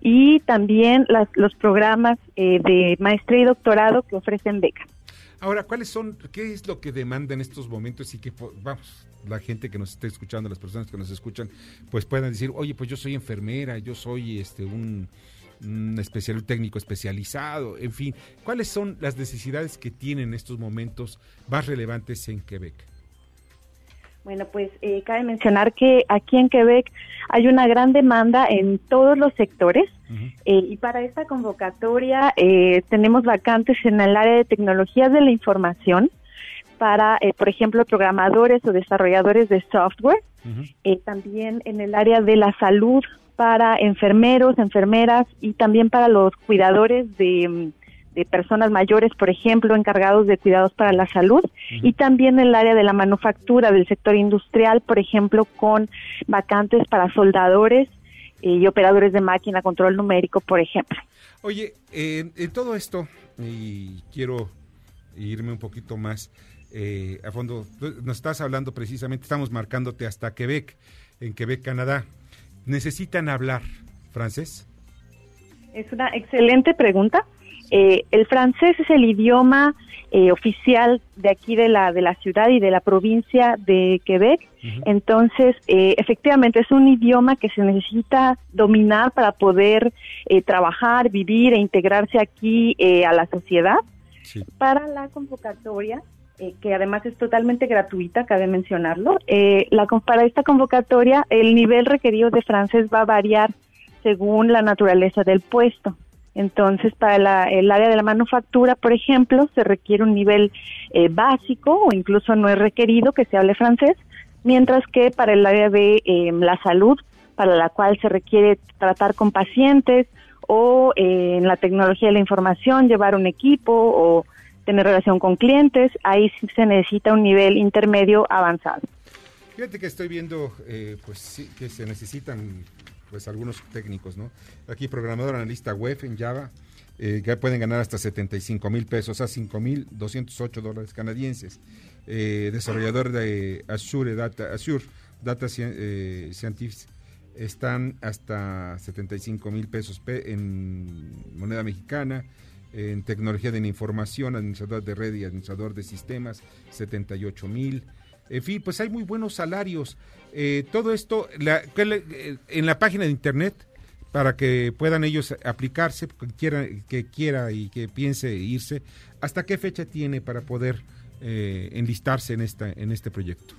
y también los programas eh, de maestría y doctorado que ofrecen becas. Ahora, ¿cuáles son, qué es lo que demanda en estos momentos y que, vamos, la gente que nos esté escuchando, las personas que nos escuchan, pues puedan decir, oye, pues yo soy enfermera, yo soy este un, especial técnico especializado, en fin, ¿cuáles son las necesidades que tienen en estos momentos más relevantes en Quebec? Bueno, pues eh, cabe mencionar que aquí en Quebec hay una gran demanda en todos los sectores. Eh, y para esta convocatoria eh, tenemos vacantes en el área de tecnologías de la información para, por ejemplo, programadores o desarrolladores de software, también en el área de la salud para enfermeros, enfermeras y también para los cuidadores de mm, de personas mayores, por ejemplo, encargados de cuidados para la salud, y también en el área de la manufactura, del sector industrial, por ejemplo, con vacantes para soldadores eh, y operadores de máquina, control numérico, por ejemplo. Oye, en todo esto, y quiero irme un poquito más eh, a fondo, nos estás hablando precisamente, estamos marcándote hasta Quebec, en Quebec, Canadá. ¿Necesitan hablar francés? Es una excelente pregunta. Eh, el francés es el idioma eh, oficial de aquí de la, de la ciudad y de la provincia de Quebec. Entonces, eh, efectivamente, es un idioma que se necesita dominar para poder trabajar, vivir e integrarse aquí a la sociedad. Para la convocatoria, que además es totalmente gratuita, cabe mencionarlo, la, para esta convocatoria el nivel requerido de francés va a variar según la naturaleza del puesto. Entonces, para el área de la manufactura, por ejemplo, se requiere un nivel eh, básico o incluso no es requerido que se hable francés, mientras que para el área de em, la salud, para la cual se requiere tratar con pacientes o eh, en la tecnología de la información, llevar un equipo o tener relación con clientes, ahí se necesita un nivel intermedio avanzado. Fíjate que estoy viendo, eh, pues sí, que se necesitan pues algunos técnicos, ¿no? Aquí programador analista web en Java, eh, que pueden ganar hasta 75 mil pesos, a 5 mil 208 dólares canadienses. Eh, desarrollador de Azure Data, Azure Data eh, Scientific están hasta 75 mil pesos en moneda mexicana. En tecnología de la información, administrador de red y administrador de sistemas, 78 mil. En fin, pues hay muy buenos salarios. Eh, todo esto eh, en la página de internet para que puedan ellos aplicarse, que quiera, que quiera y que piense irse. ¿Hasta qué fecha tiene para poder eh, enlistarse en, esta, en este proyecto?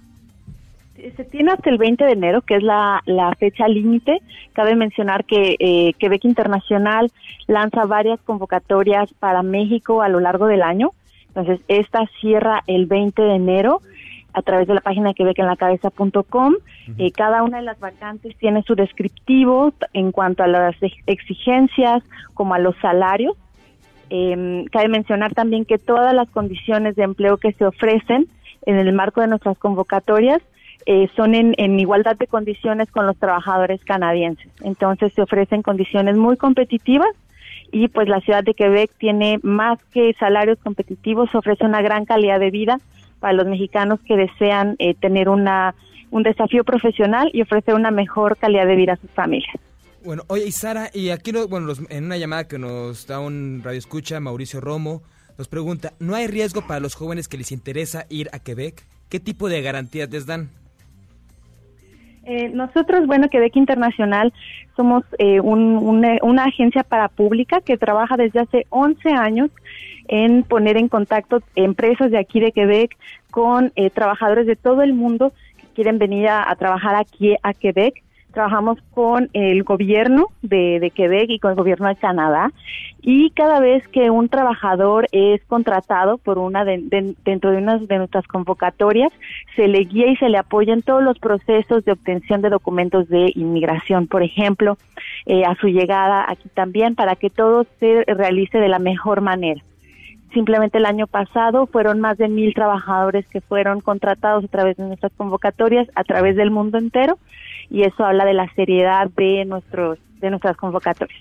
Se tiene hasta el 20 de enero, que es la, fecha límite. Cabe mencionar que eh, Quebec Internacional lanza varias convocatorias para México a lo largo del año. Entonces, esta cierra el 20 de enero a través de la página que ve que en la cabeza.com. Eh, cada una de las vacantes tiene su descriptivo en cuanto a las exigencias como a los salarios. Eh, cabe mencionar también que todas las condiciones de empleo que se ofrecen en el marco de nuestras convocatorias eh, son en, igualdad de condiciones con los trabajadores canadienses. Entonces se ofrecen condiciones muy competitivas y pues la ciudad de Quebec tiene más que salarios competitivos, ofrece una gran calidad de vida para los mexicanos que desean eh, tener una, un desafío profesional y ofrecer una mejor calidad de vida a sus familias. Bueno, oye, y Sara, y aquí en una llamada que nos da un radio escucha, Mauricio Romo, nos pregunta, ¿no hay riesgo para los jóvenes que les interesa ir a Quebec? ¿Qué tipo de garantías les dan? Eh, nosotros, bueno, Quebec Internacional, somos eh, una, agencia para pública que trabaja desde hace 11 años en poner en contacto empresas de aquí de Quebec con eh, trabajadores de todo el mundo que quieren venir a trabajar aquí a Quebec trabajamos con el gobierno de, Quebec y con el gobierno de Canadá y cada vez que un trabajador es contratado por una dentro de una de nuestras convocatorias se le guía y se le apoya en todos los procesos de obtención de documentos de inmigración, por ejemplo, eh, a su llegada aquí también para que todo se realice de la mejor manera. Simplemente el año pasado fueron más de mil trabajadores que fueron contratados a través de nuestras convocatorias a través del mundo entero y eso habla de la seriedad de nuestros de nuestras convocatorias.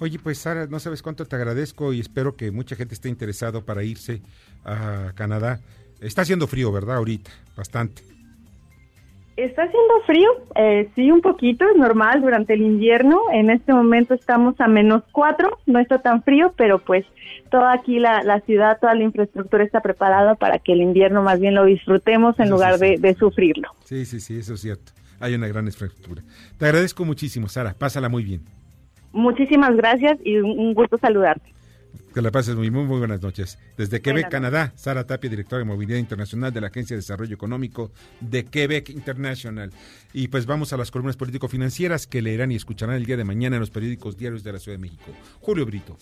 Oye, pues Sara, no sabes cuánto te agradezco y espero que mucha gente esté interesado para irse a Canadá. Está haciendo frío, ¿verdad? Ahorita, bastante. Está haciendo frío, eh, sí, un poquito, es normal durante el invierno. En este momento estamos a menos cuatro, no está tan frío, pero pues toda aquí la, la ciudad, toda la infraestructura está preparada para que el invierno más bien lo disfrutemos en lugar De, de sufrirlo. Sí, sí, sí, eso es cierto hay una gran infraestructura. Te agradezco muchísimo, Sara. Pásala muy bien. Muchísimas gracias y un gusto saludarte. Que la pases muy, muy, muy buenas noches. Desde Quebec, Canadá, Sara Tapia, directora de Movilidad Internacional de la Agencia de Desarrollo Económico de Quebec International. Y pues vamos a las columnas político-financieras que leerán y escucharán el día de mañana en los periódicos diarios de la Ciudad de México. Julio Brito.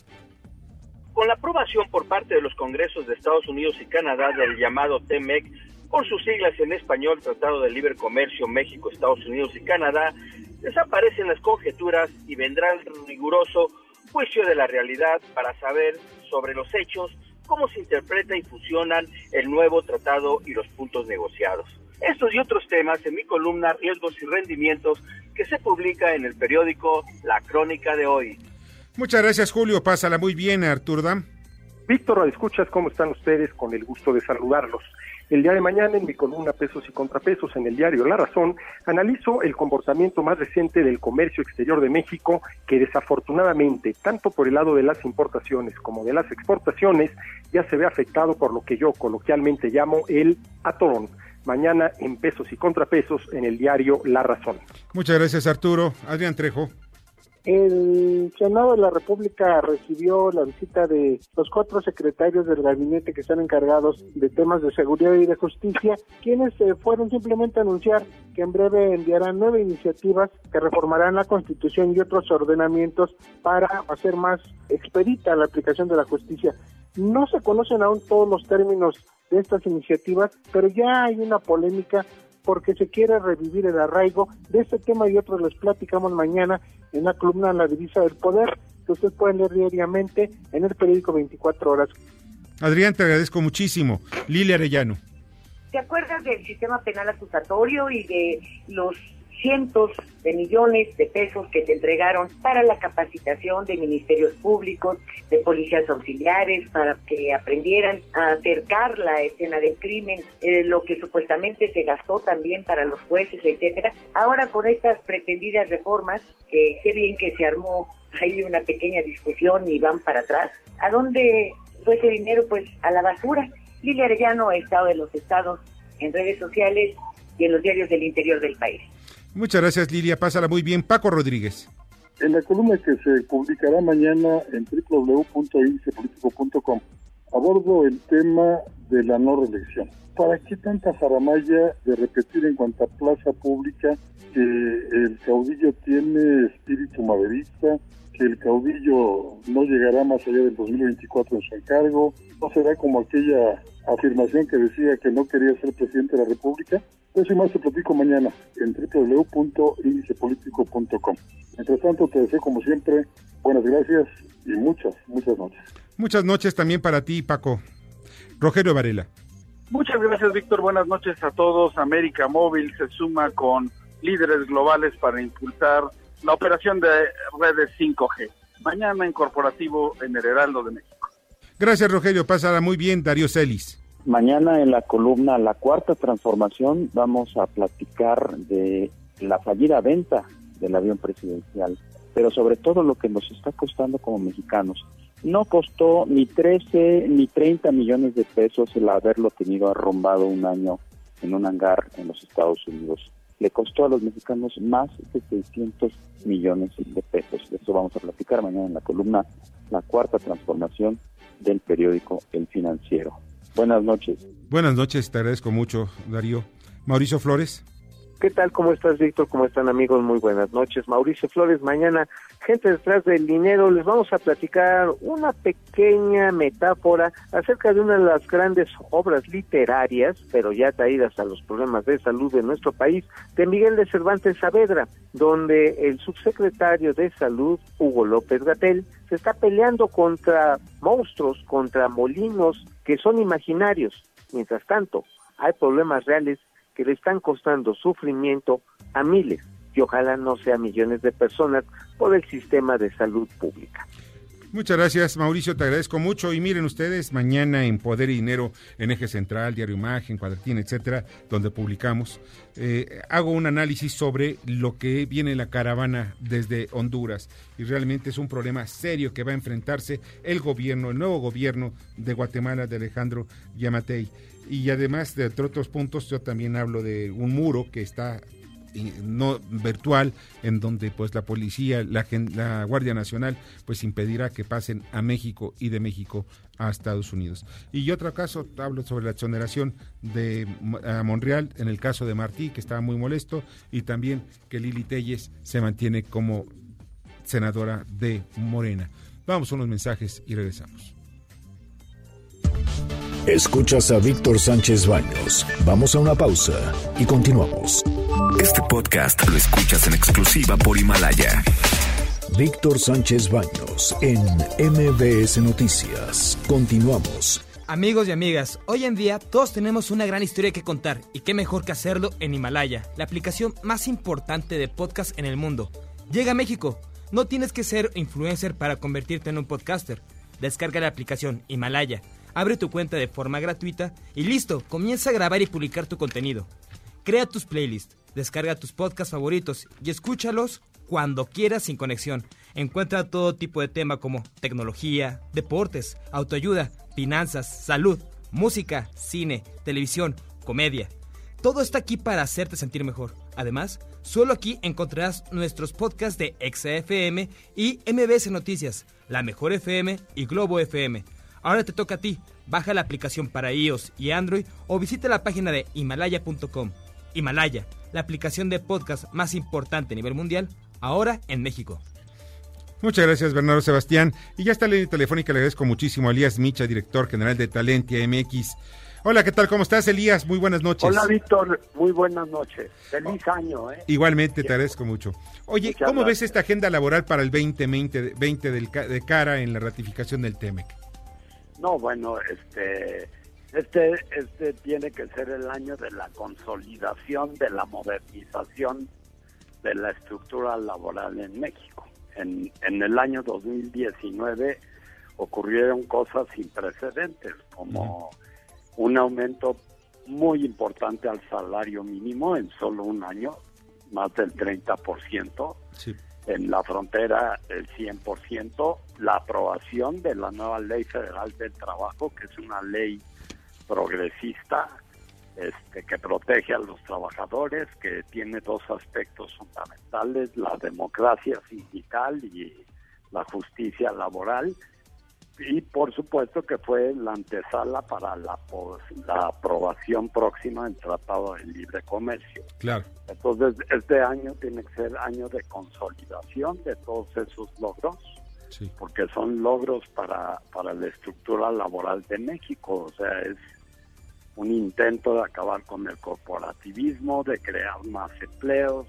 Con la aprobación por parte de los congresos de Estados Unidos y Canadá del llamado TEMEC, por sus siglas en español, Tratado de Libre Comercio México, Estados Unidos y Canadá, desaparecen las conjeturas y vendrá el riguroso juicio de la realidad para saber sobre los hechos, cómo se interpreta y fusionan el nuevo tratado y los puntos negociados. Estos y otros temas en mi columna Riesgos y Rendimientos que se publica en el periódico La Crónica de hoy. Muchas gracias Julio, pásala muy bien Artur Dam. Víctor, escuchas cómo están ustedes con el gusto de saludarlos. El día de mañana, en mi columna Pesos y Contrapesos en el diario La Razón, analizo el comportamiento más reciente del comercio exterior de México, que desafortunadamente, tanto por el lado de las importaciones como de las exportaciones, ya se ve afectado por lo que yo coloquialmente llamo el atorón. Mañana en Pesos y Contrapesos en el diario La Razón. Muchas gracias, Arturo. Adrián Trejo. El Senado de la República recibió la visita de los cuatro secretarios del gabinete que están encargados de temas de seguridad y de justicia, quienes eh, fueron simplemente a anunciar que en breve enviarán nueve iniciativas que reformarán la Constitución y otros ordenamientos para hacer más expedita la aplicación de la justicia. No se conocen aún todos los términos de estas iniciativas, pero ya hay una polémica porque se quiere revivir el arraigo. De este tema y otros les platicamos mañana en la columna La Divisa del Poder, que ustedes pueden leer diariamente en el periódico 24 Horas. Adrián, te agradezco muchísimo. Lilia Arellano. ¿Te acuerdas del sistema penal acusatorio y de los cientos de millones de pesos que te entregaron para la capacitación de ministerios públicos, de policías auxiliares, para que aprendieran a acercar la escena del crimen, eh, lo que supuestamente se gastó también para los jueces, etcétera. Ahora con estas pretendidas reformas, que qué bien que se armó hay una pequeña discusión y van para atrás. ¿A dónde fue ese dinero? Pues a la basura. Lilia Arellano, Estado de los Estados, en redes sociales y en los diarios del interior del país. Muchas gracias, Lilia. Pásala muy bien. Paco Rodríguez. En la columna que se publicará mañana en www.indicepolitico.com abordo el tema de la no reelección. ¿Para qué tanta faramaya de repetir en cuanto a plaza pública que el caudillo tiene espíritu maderista, que el caudillo no llegará más allá del 2024 en su encargo? ¿No será como aquella afirmación que decía que no quería ser presidente de la República? Eso y más te platico mañana en www.indicepolitico.com. Mientras tanto, te deseo como siempre buenas gracias y muchas, muchas noches. Muchas noches también para ti, Paco. Rogelio Varela. Muchas gracias, Víctor. Buenas noches a todos. América Móvil se suma con líderes globales para impulsar la operación de redes 5G. Mañana en corporativo en el Heraldo de México. Gracias, Rogelio. Pásala muy bien, Darío Celis. Mañana en la columna La Cuarta Transformación vamos a platicar de la fallida venta del avión presidencial, pero sobre todo lo que nos está costando como mexicanos. No costó ni 13 ni 30 millones de pesos el haberlo tenido arrombado un año en un hangar en los Estados Unidos. le costó a los mexicanos más de 600 millones de pesos. De eso vamos a platicar mañana en la columna La Cuarta Transformación del periódico El Financiero. Buenas noches. Buenas noches, te agradezco mucho, Darío. Mauricio Flores. ¿Qué tal? ¿Cómo estás, Víctor? ¿Cómo están, amigos? Muy buenas noches. Mauricio Flores, mañana, gente detrás del dinero, les vamos a platicar una pequeña metáfora acerca de una de las grandes obras literarias, pero ya traídas a los problemas de salud de nuestro país, de Miguel de Cervantes Saavedra, donde el subsecretario de Salud, Hugo López Gatel, se está peleando contra monstruos, contra molinos que son imaginarios. Mientras tanto, hay problemas reales que le están costando sufrimiento a miles y ojalá no sea millones de personas por el sistema de salud pública. Muchas gracias, Mauricio, te agradezco mucho. Y miren ustedes, mañana en Poder y Dinero, en Eje Central, Diario Imagen, Cuadratín, etcétera, donde publicamos, eh, hago un análisis sobre lo que viene la caravana desde Honduras. Y realmente es un problema serio que va a enfrentarse el gobierno, el nuevo gobierno de Guatemala, de Alejandro Yamatei. Y además de otros puntos, yo también hablo de un muro que está no virtual en donde pues la policía la, la, Guardia Nacional pues impedirá que pasen a México y de México a Estados Unidos. Y otro caso hablo sobre la exoneración de a Monreal en el caso de Martí que estaba muy molesto y también que Lili Telles se mantiene como senadora de Morena. Vamos a unos mensajes y regresamos Escuchas a Víctor Sánchez Baños. Vamos a una pausa y continuamos. Este podcast lo escuchas en exclusiva por Himalaya. Víctor Sánchez Baños en MBS Noticias. Continuamos. Amigos y amigas, hoy en día todos tenemos una gran historia que contar y qué mejor que hacerlo en Himalaya, la aplicación más importante de podcast en el mundo. Llega a México. No tienes que ser influencer para convertirte en un podcaster. Descarga la aplicación Himalaya abre tu cuenta de forma gratuita y listo, comienza a grabar y publicar tu contenido. Crea tus playlists, descarga tus podcasts favoritos y escúchalos cuando quieras sin conexión. Encuentra todo tipo de tema como tecnología, deportes, autoayuda, finanzas, salud, música, cine, televisión, comedia. Todo está aquí para hacerte sentir mejor. Además, solo aquí encontrarás nuestros podcasts de XFM y MBS Noticias, La Mejor FM y Globo FM Ahora te toca a ti. Baja la aplicación para iOS y Android o visita la página de himalaya.com. Himalaya, la aplicación de podcast más importante a nivel mundial, ahora en México. Muchas gracias, Bernardo Sebastián. Y ya está la línea telefónica, le agradezco muchísimo a Elías Micha, director general de Talentia MX. Hola, ¿qué tal? ¿Cómo estás, Elías? Muy buenas noches. Hola, Víctor. Muy buenas noches. Feliz año, ¿eh? Igualmente, te agradezco mucho. Oye, ¿cómo ves esta agenda laboral para el 2020 20 de cara en la ratificación del TEMEC? No, bueno, este, este, este tiene que ser el año de la consolidación, de la modernización de la estructura laboral en México. En, en el año 2019 ocurrieron cosas sin precedentes, como un aumento muy importante al salario mínimo en solo un año, más del 30%. Sí en la frontera el 100%, la aprobación de la nueva Ley Federal del Trabajo, que es una ley progresista este, que protege a los trabajadores, que tiene dos aspectos fundamentales, la democracia sindical y la justicia laboral, y por supuesto que fue la antesala para la, la aprobación próxima del Tratado de Libre Comercio. Claro. Entonces, este año tiene que ser año de consolidación de todos esos logros, porque son logros para, para la estructura laboral de México, o sea, es un intento de acabar con el corporativismo, de crear más empleos.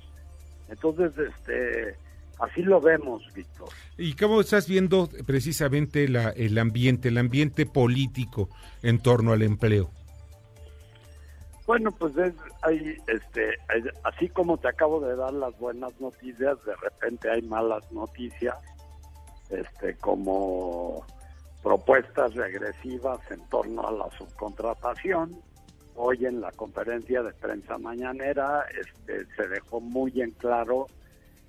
Entonces, este Así lo vemos, Víctor. ¿Y cómo estás viendo precisamente el ambiente, el ambiente político en torno al empleo? Bueno, pues es, hay, este, así como te acabo de dar las buenas noticias, de repente hay malas noticias, este, como propuestas regresivas en torno a la subcontratación. Hoy en la conferencia de prensa mañanera este, se dejó muy en claro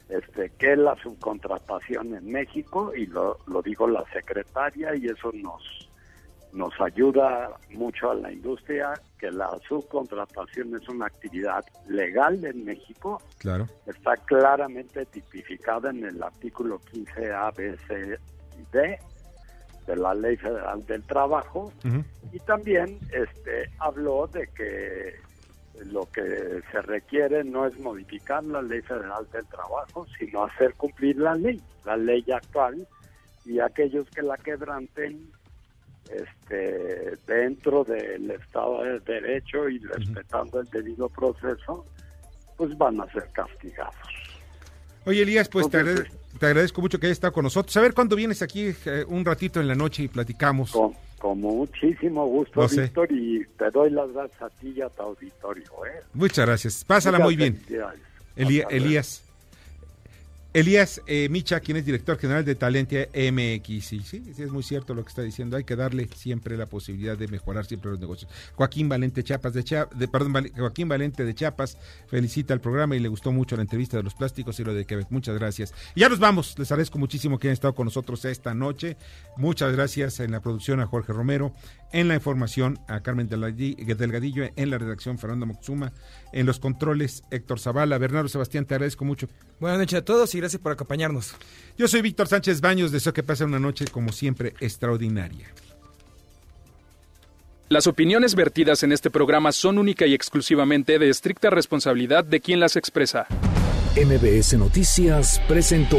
este, que la subcontratación en México, y lo, lo digo la secretaria, y eso nos, nos ayuda mucho a la industria, que la subcontratación es una actividad legal en México. Claro. Está claramente tipificada en el artículo 15A, B, C y D de la Ley Federal del Trabajo y también este habló de que lo que se requiere no es modificar la Ley Federal del Trabajo, sino hacer cumplir la ley, la ley actual y aquellos que la quebranten este, dentro del Estado de Derecho y respetando el debido proceso, pues van a ser castigados. Oye, Elías, pues te, agradezco, mucho que hayas estado con nosotros. A ver cuándo vienes aquí eh, un ratito en la noche y platicamos. Con, muchísimo gusto, Víctor, y te doy las gracias a ti y a tu auditorio. ¿eh? Muchas gracias. Pásala muy bien. Elías. Elías eh, Micha, quien es director general de Talentia MX. Sí, sí, es muy cierto lo que está diciendo. Hay que darle siempre la posibilidad de mejorar siempre los negocios. Joaquín Valente Chiapas de, de perdón, Joaquín Valente de Chiapas felicita el programa y le gustó mucho la entrevista de los plásticos y lo de Quebec. Muchas gracias. Y ya nos vamos. Les agradezco muchísimo que hayan estado con nosotros esta noche. Muchas gracias en la producción a Jorge Romero, en la información a Carmen Delgadillo, en la redacción Fernando Moxuma, en los controles Héctor Zavala, Bernardo Sebastián, te agradezco mucho. Buenas noches a todos y gracias por acompañarnos. Yo soy Víctor Sánchez Baños, deseo que pasen una noche como siempre extraordinaria. Las opiniones vertidas en este programa son única y exclusivamente de estricta responsabilidad de quien las expresa. MBS Noticias presentó